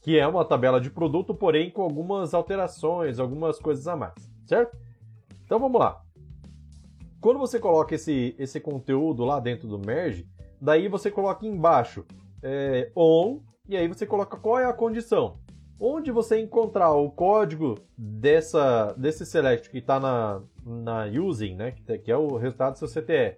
que é uma tabela de produto, porém com algumas alterações, algumas coisas a mais, certo? Então vamos lá. Quando você coloca esse, esse conteúdo lá dentro do merge, daí você coloca embaixo é, on e aí você coloca qual é a condição. Onde você encontrar o código dessa, desse select que está na, na using, né, que é o resultado do seu CTE,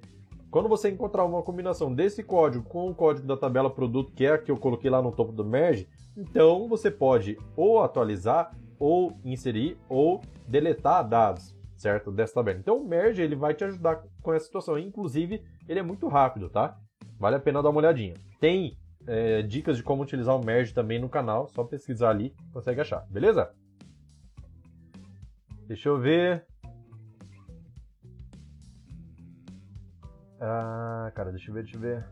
quando você encontrar uma combinação desse código com o código da tabela produto, que é a que eu coloquei lá no topo do merge, então você pode ou atualizar, ou inserir, ou deletar dados, certo? Dessa tabela. Então o merge ele vai te ajudar com essa situação. Inclusive, ele é muito rápido, tá? Vale a pena dar uma olhadinha. Tem é, dicas de como utilizar o merge também no canal, só pesquisar ali, consegue achar, beleza? Deixa eu ver. Ah, cara, deixa eu ver, deixa eu ver.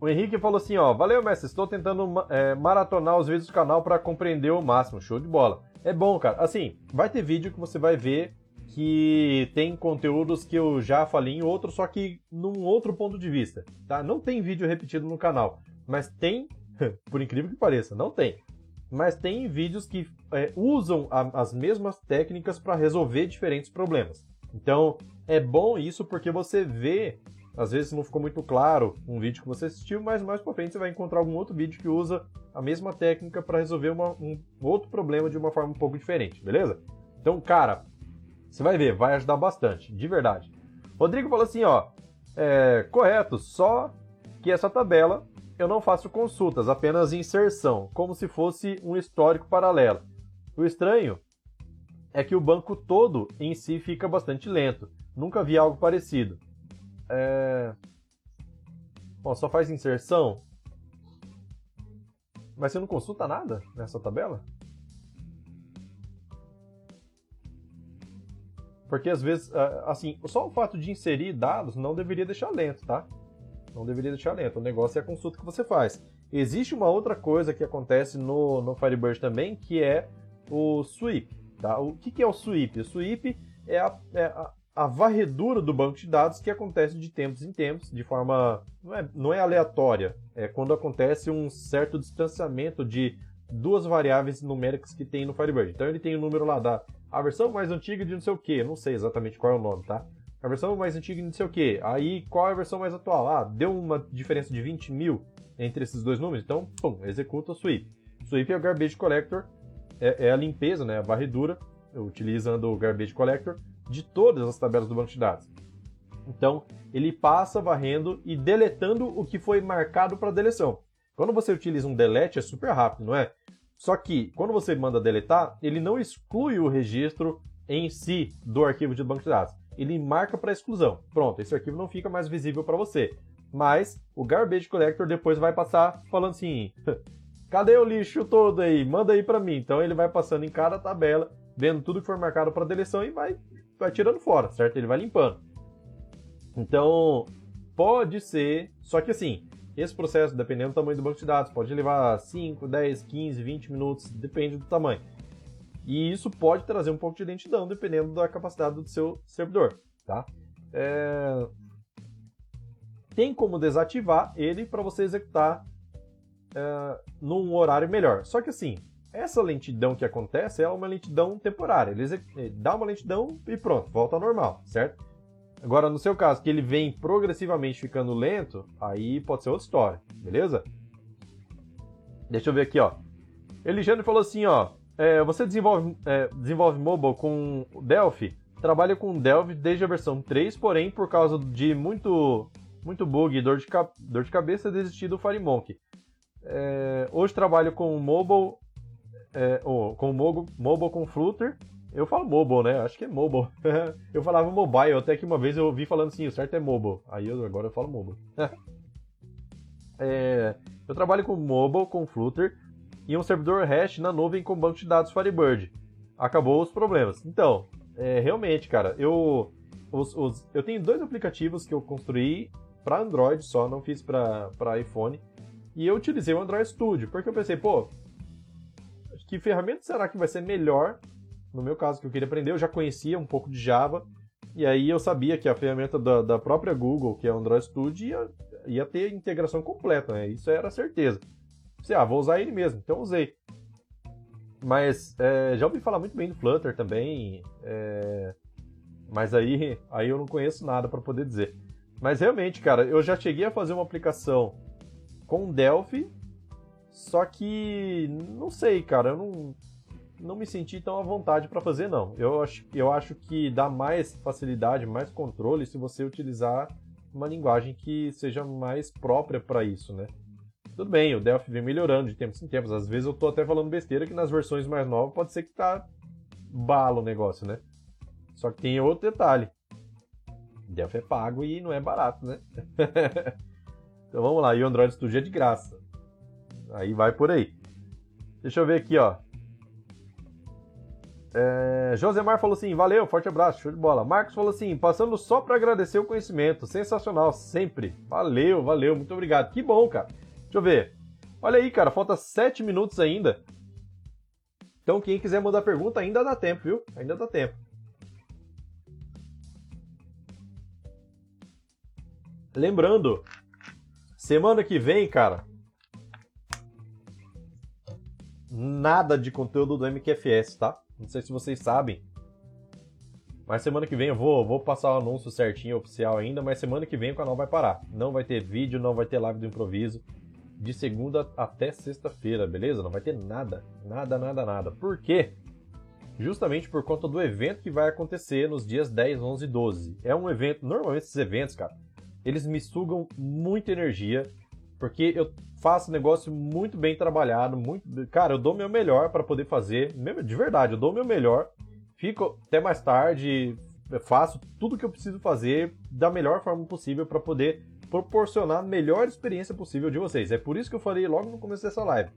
O Henrique falou assim, ó, valeu, mestre, estou tentando é, maratonar os vídeos do canal para compreender o máximo, show de bola. É bom, cara. Assim, vai ter vídeo que você vai ver que tem conteúdos que eu já falei em outro, só que num outro ponto de vista, tá? Não tem vídeo repetido no canal, mas tem, por incrível que pareça, não tem. Mas tem vídeos que é, usam a, as mesmas técnicas para resolver diferentes problemas. Então, é bom isso porque você vê às vezes não ficou muito claro um vídeo que você assistiu, mas mais para frente você vai encontrar algum outro vídeo que usa a mesma técnica para resolver uma, um outro problema de uma forma um pouco diferente, beleza? Então, cara, você vai ver, vai ajudar bastante, de verdade. Rodrigo falou assim, ó, é, correto, só que essa tabela eu não faço consultas, apenas inserção, como se fosse um histórico paralelo. O estranho é que o banco todo em si fica bastante lento. Nunca vi algo parecido. É... Bom, só faz inserção. Mas você não consulta nada nessa tabela? Porque às vezes, assim, só o fato de inserir dados não deveria deixar lento, tá? Não deveria deixar lento. O negócio é a consulta que você faz. Existe uma outra coisa que acontece no, no Firebird também, que é o sweep. Tá? O que, que é o sweep? O sweep é a, é a, a varredura do banco de dados que acontece de tempos em tempos, de forma. não é, não é aleatória, é quando acontece um certo distanciamento de duas variáveis numéricas que tem no Firebird. Então ele tem o número lá da a versão mais antiga de não sei o que, não sei exatamente qual é o nome, tá? a versão mais antiga não sei o que. Aí qual é a versão mais atual? Ah, deu uma diferença de 20 mil entre esses dois números, então, pum, executa o sweep. Sweep é o garbage collector, é, é a limpeza, né, a varredura, utilizando o garbage collector de todas as tabelas do banco de dados. Então, ele passa varrendo e deletando o que foi marcado para deleção. Quando você utiliza um delete é super rápido, não é? Só que quando você manda deletar, ele não exclui o registro em si do arquivo de banco de dados. Ele marca para exclusão. Pronto, esse arquivo não fica mais visível para você. Mas o Garbage Collector depois vai passar falando assim: cadê o lixo todo aí? Manda aí para mim. Então ele vai passando em cada tabela, vendo tudo que for marcado para deleção e vai, vai tirando fora, certo? Ele vai limpando. Então, pode ser, só que assim, esse processo, dependendo do tamanho do banco de dados, pode levar 5, 10, 15, 20 minutos, depende do tamanho. E isso pode trazer um pouco de lentidão, dependendo da capacidade do seu servidor, tá? É... Tem como desativar ele para você executar é, num horário melhor. Só que assim, essa lentidão que acontece é uma lentidão temporária. Ele dá uma lentidão e pronto, volta ao normal, certo? Agora, no seu caso, que ele vem progressivamente ficando lento, aí pode ser outra história, beleza? Deixa eu ver aqui, ó. Eligiano falou assim, ó. É, você desenvolve, é, desenvolve mobile com Delphi? Trabalha com Delphi desde a versão 3, porém, por causa de muito, muito bug e dor de, dor de cabeça, desisti do FireMonkey. É, hoje trabalho com mobile, é, com mobile, mobile com Flutter eu falo mobile, né? Acho que é mobile. eu falava mobile, até que uma vez eu ouvi falando assim, o certo é mobile. Aí eu, agora eu falo mobile. é, eu trabalho com mobile, com Flutter e um servidor hash na nuvem com banco de dados Firebird. Acabou os problemas. Então, é, realmente, cara, eu, os, os, eu tenho dois aplicativos que eu construí para Android só, não fiz para iPhone. E eu utilizei o Android Studio, porque eu pensei, pô, que ferramenta será que vai ser melhor no meu caso, que eu queria aprender, eu já conhecia um pouco de Java, e aí eu sabia que a ferramenta da, da própria Google, que é o Android Studio, ia, ia ter integração completa, né? Isso era certeza. Pensei, ah, vou usar ele mesmo, então usei. Mas é, já ouvi falar muito bem do Flutter também, é, mas aí, aí eu não conheço nada para poder dizer. Mas realmente, cara, eu já cheguei a fazer uma aplicação com Delphi, só que não sei, cara, eu não, não me senti tão à vontade para fazer, não. Eu acho, eu acho que dá mais facilidade, mais controle se você utilizar uma linguagem que seja mais própria para isso, né? Tudo bem, o Delphi vem melhorando de tempos em tempos. Às vezes eu tô até falando besteira que nas versões mais novas pode ser que tá bala o negócio, né? Só que tem outro detalhe. Delphi é pago e não é barato, né? então vamos lá, e o Android Studio é de graça. Aí vai por aí. Deixa eu ver aqui, ó. É, Josemar falou assim: valeu, forte abraço, show de bola. Marcos falou assim: passando só para agradecer o conhecimento, sensacional, sempre. Valeu, valeu, muito obrigado. Que bom, cara. Deixa eu ver. Olha aí, cara, falta 7 minutos ainda. Então, quem quiser mandar pergunta, ainda dá tempo, viu? Ainda dá tempo. Lembrando, semana que vem, cara, nada de conteúdo do MQFS, tá? Não sei se vocês sabem. Mas semana que vem eu vou, vou passar o anúncio certinho, oficial ainda, mas semana que vem o canal vai parar. Não vai ter vídeo, não vai ter live do improviso. De segunda até sexta-feira, beleza? Não vai ter nada. Nada, nada, nada. Por quê? Justamente por conta do evento que vai acontecer nos dias 10, 11 e 12. É um evento, normalmente esses eventos, cara, eles me sugam muita energia, porque eu faço negócio muito bem trabalhado, muito, cara, eu dou meu melhor para poder fazer, de verdade, eu dou meu melhor. Fico até mais tarde, faço tudo que eu preciso fazer da melhor forma possível para poder proporcionar a melhor experiência possível de vocês. É por isso que eu falei logo no começo dessa live.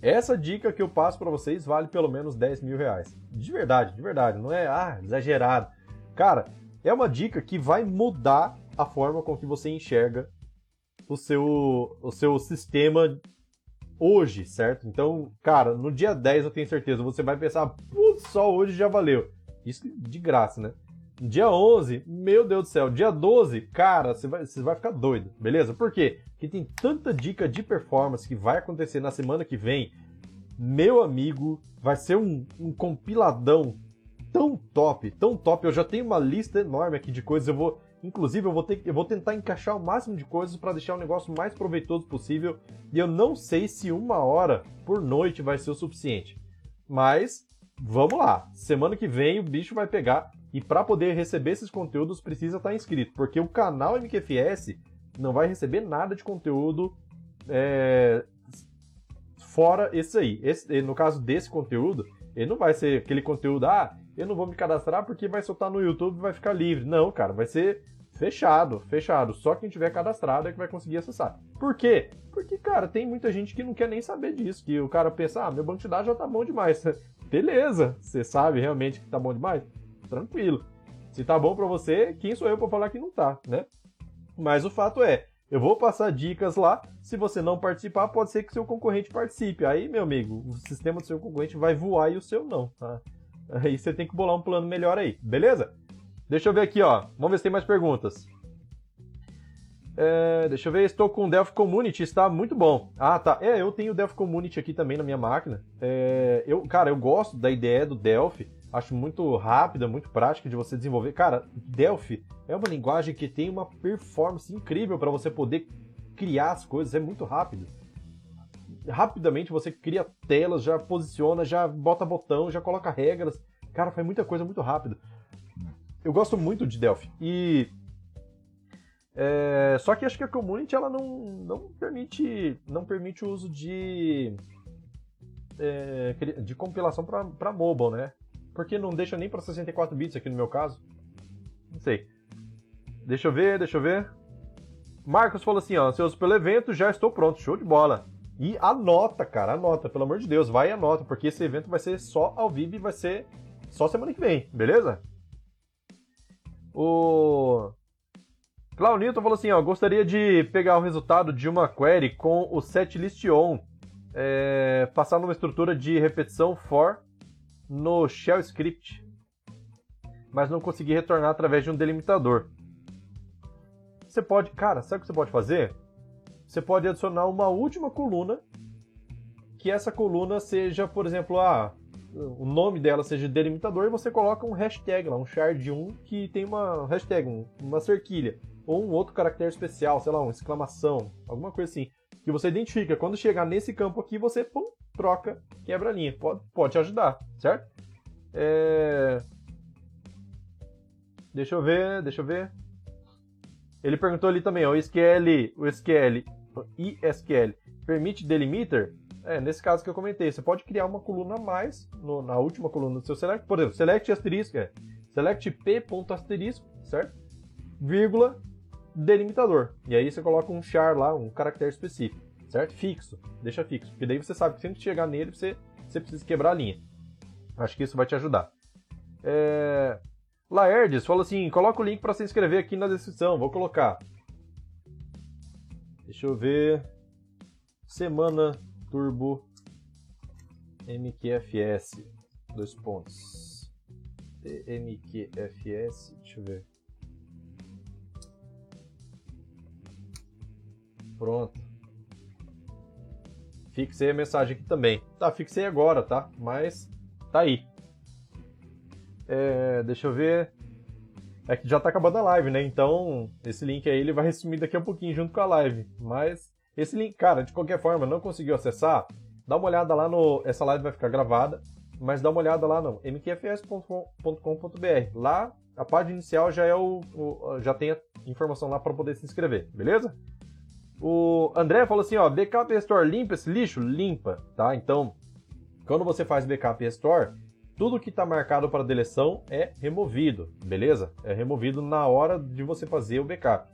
Essa dica que eu passo para vocês vale pelo menos 10 mil reais. De verdade, de verdade. Não é ah, exagerado. Cara, é uma dica que vai mudar a forma com que você enxerga o seu, o seu sistema hoje, certo? Então, cara, no dia 10 eu tenho certeza, você vai pensar, putz, só hoje já valeu. Isso de graça, né? Dia 11, meu Deus do céu. Dia 12, cara, você vai, você vai ficar doido, beleza? Por quê? Porque tem tanta dica de performance que vai acontecer na semana que vem. Meu amigo, vai ser um, um compiladão tão top, tão top. Eu já tenho uma lista enorme aqui de coisas. Eu vou, inclusive, eu vou, ter, eu vou tentar encaixar o máximo de coisas para deixar o negócio mais proveitoso possível. E eu não sei se uma hora por noite vai ser o suficiente. Mas vamos lá. Semana que vem o bicho vai pegar. E para poder receber esses conteúdos precisa estar tá inscrito, porque o canal MQFS não vai receber nada de conteúdo é, fora esse aí. Esse, no caso desse conteúdo, ele não vai ser aquele conteúdo, ah, eu não vou me cadastrar porque vai soltar no YouTube e vai ficar livre. Não, cara, vai ser fechado, fechado. Só quem tiver cadastrado é que vai conseguir acessar. Por quê? Porque, cara, tem muita gente que não quer nem saber disso, que o cara pensa, ah, meu banco de dados já tá bom demais. Beleza, você sabe realmente que tá bom demais? Tranquilo. Se tá bom para você, quem sou eu para falar que não tá, né? Mas o fato é, eu vou passar dicas lá. Se você não participar, pode ser que seu concorrente participe. Aí, meu amigo, o sistema do seu concorrente vai voar e o seu não, tá? Aí você tem que bolar um plano melhor aí, beleza? Deixa eu ver aqui, ó. Vamos ver se tem mais perguntas. É, deixa eu ver, estou com o Delphi Community, está muito bom. Ah, tá. É, eu tenho o Delphi Community aqui também na minha máquina. É, eu, cara, eu gosto da ideia do Delphi. Acho muito rápida, muito prática de você desenvolver. Cara, Delphi é uma linguagem que tem uma performance incrível para você poder criar as coisas, é muito rápido. Rapidamente você cria telas, já posiciona, já bota botão, já coloca regras. Cara, faz muita coisa muito rápido. Eu gosto muito de Delphi. E é, só que acho que a community ela não, não permite não permite o uso de é, de compilação para mobile, né? Porque não deixa nem para 64 bits aqui no meu caso. Não sei. Deixa eu ver, deixa eu ver. Marcos falou assim, ó, seus pelo evento, já estou pronto, show de bola. E anota, cara, anota, pelo amor de Deus, vai e anota, porque esse evento vai ser só ao vivo e vai ser só semana que vem, beleza? O Claunito falou assim, ó, gostaria de pegar o resultado de uma query com o setlist on, é, passar numa estrutura de repetição for no shell script, mas não consegui retornar através de um delimitador. Você pode, cara, sabe o que você pode fazer? Você pode adicionar uma última coluna, que essa coluna seja, por exemplo, ah, o nome dela seja delimitador e você coloca um hashtag lá, um shard 1 que tem uma hashtag, uma cerquilha, ou um outro caractere especial, sei lá, uma exclamação, alguma coisa assim, que você identifica. Quando chegar nesse campo aqui, você pum, troca, quebra a linha. Pode, pode te ajudar, certo? É... Deixa eu ver, deixa eu ver. Ele perguntou ali também, o SQL, o SQL, ISQL permite delimiter? É, nesse caso que eu comentei, você pode criar uma coluna a mais no, na última coluna do seu select, por exemplo, select asterisco, é, select p ponto asterisco, certo? Vírgula, delimitador. E aí você coloca um char lá, um caractere específico certo? Fixo, deixa fixo, porque daí você sabe que sempre que chegar nele você, você precisa quebrar a linha. Acho que isso vai te ajudar. É... Laerdes falou assim: coloca o link para se inscrever aqui na descrição. Vou colocar. Deixa eu ver. Semana Turbo MQFS. Dois pontos. MQFS. Deixa eu ver. Pronto. Fixei a mensagem aqui também. Tá, fixei agora, tá? Mas tá aí. É, deixa eu ver. É que já tá acabando a live, né? Então, esse link aí ele vai resumir daqui a pouquinho junto com a live. Mas esse link, cara, de qualquer forma, não conseguiu acessar? Dá uma olhada lá no. Essa live vai ficar gravada, mas dá uma olhada lá no mqfs.com.br. Lá, a página inicial já é o, o já tem a informação lá para poder se inscrever, beleza? O André falou assim, ó, backup restore limpa esse lixo? Limpa, tá? Então, quando você faz backup restore, tudo que está marcado para deleção é removido, beleza? É removido na hora de você fazer o backup.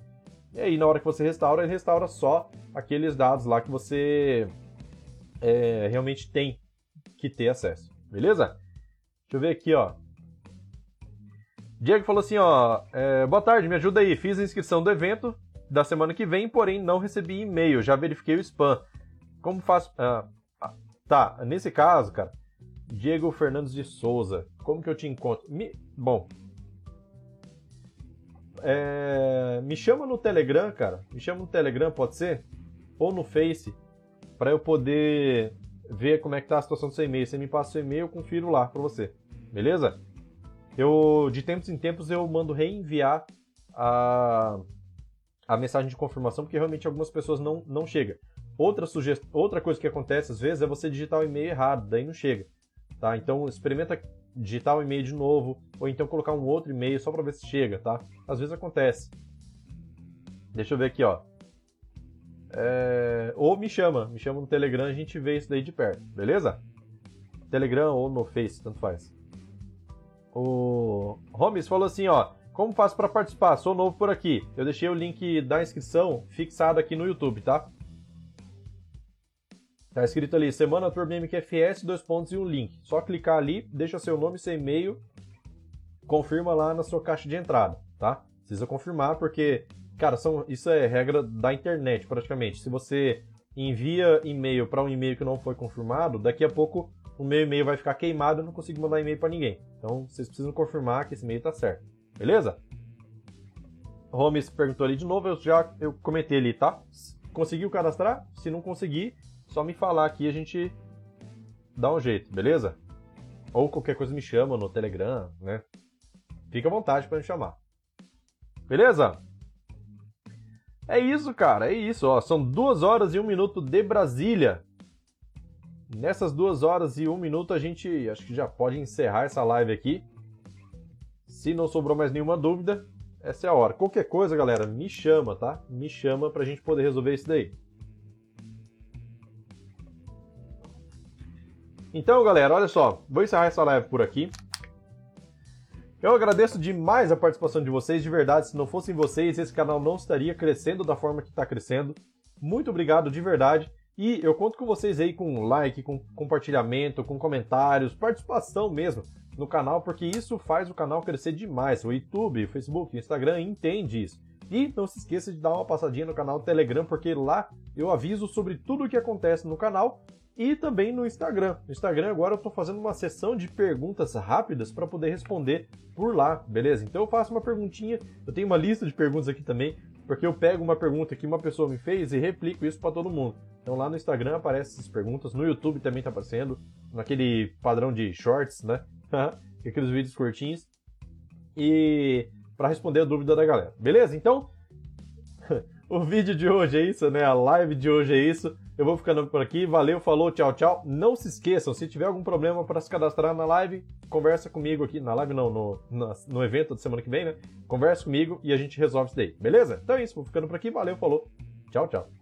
E aí, na hora que você restaura, ele restaura só aqueles dados lá que você é, realmente tem que ter acesso, beleza? Deixa eu ver aqui, ó. Diego falou assim, ó, é, boa tarde, me ajuda aí, fiz a inscrição do evento, da semana que vem, porém não recebi e-mail, já verifiquei o spam. Como faço? Ah, ah, tá, nesse caso, cara, Diego Fernandes de Souza, como que eu te encontro? Me... Bom, é... me chama no Telegram, cara, me chama no Telegram, pode ser? Ou no Face, para eu poder ver como é que tá a situação do seu e-mail. Você me passa o e-mail, eu confiro lá para você, beleza? eu de tempos em tempos eu mando reenviar a, a mensagem de confirmação, porque realmente algumas pessoas não, não chega. Outra, sugest... Outra coisa que acontece às vezes é você digitar o e-mail errado, daí não chega. Tá? Então experimenta digitar o e-mail de novo, ou então colocar um outro e-mail só para ver se chega, tá? Às vezes acontece. Deixa eu ver aqui, ó. É... Ou me chama, me chama no Telegram, a gente vê isso daí de perto, beleza? Telegram ou no Face, tanto faz. O Holmes falou assim, ó. Como faço para participar? Sou novo por aqui. Eu deixei o link da inscrição fixado aqui no YouTube, tá? Tá escrito ali, Semana Turbo MQFS, dois pontos e um link. Só clicar ali, deixa seu nome, seu e-mail, confirma lá na sua caixa de entrada, tá? Precisa confirmar porque, cara, são, isso é regra da internet praticamente. Se você envia e-mail para um e-mail que não foi confirmado, daqui a pouco o meu e-mail vai ficar queimado e eu não consigo mandar e-mail para ninguém. Então vocês precisam confirmar que esse e-mail está certo. Beleza? Holmes perguntou ali de novo, eu já eu comentei ali, tá? Conseguiu cadastrar? Se não conseguir, só me falar aqui a gente dá um jeito, beleza? Ou qualquer coisa me chama no Telegram, né? Fica à vontade para me chamar. Beleza? É isso, cara, é isso, ó. São duas horas e um minuto de Brasília. Nessas duas horas e um minuto a gente acho que já pode encerrar essa live aqui. Se não sobrou mais nenhuma dúvida, essa é a hora. Qualquer coisa, galera, me chama, tá? Me chama pra gente poder resolver isso daí. Então, galera, olha só, vou encerrar essa live por aqui. Eu agradeço demais a participação de vocês, de verdade. Se não fossem vocês, esse canal não estaria crescendo da forma que está crescendo. Muito obrigado de verdade. E eu conto com vocês aí com like, com compartilhamento, com comentários, participação mesmo no canal, porque isso faz o canal crescer demais. O YouTube, o Facebook, o Instagram entende isso. E não se esqueça de dar uma passadinha no canal Telegram, porque lá eu aviso sobre tudo o que acontece no canal e também no Instagram. No Instagram agora eu estou fazendo uma sessão de perguntas rápidas para poder responder por lá, beleza? Então eu faço uma perguntinha, eu tenho uma lista de perguntas aqui também, porque eu pego uma pergunta que uma pessoa me fez e replico isso para todo mundo. Então lá no Instagram aparecem essas perguntas, no YouTube também está aparecendo, naquele padrão de shorts, né? Aqueles vídeos curtinhos. E para responder a dúvida da galera. Beleza? Então, o vídeo de hoje é isso, né? A live de hoje é isso. Eu vou ficando por aqui. Valeu, falou, tchau, tchau. Não se esqueçam, se tiver algum problema para se cadastrar na live, conversa comigo aqui. Na live não, no, no, no evento da semana que vem, né? Conversa comigo e a gente resolve isso daí. Beleza? Então é isso, vou ficando por aqui. Valeu, falou, tchau, tchau.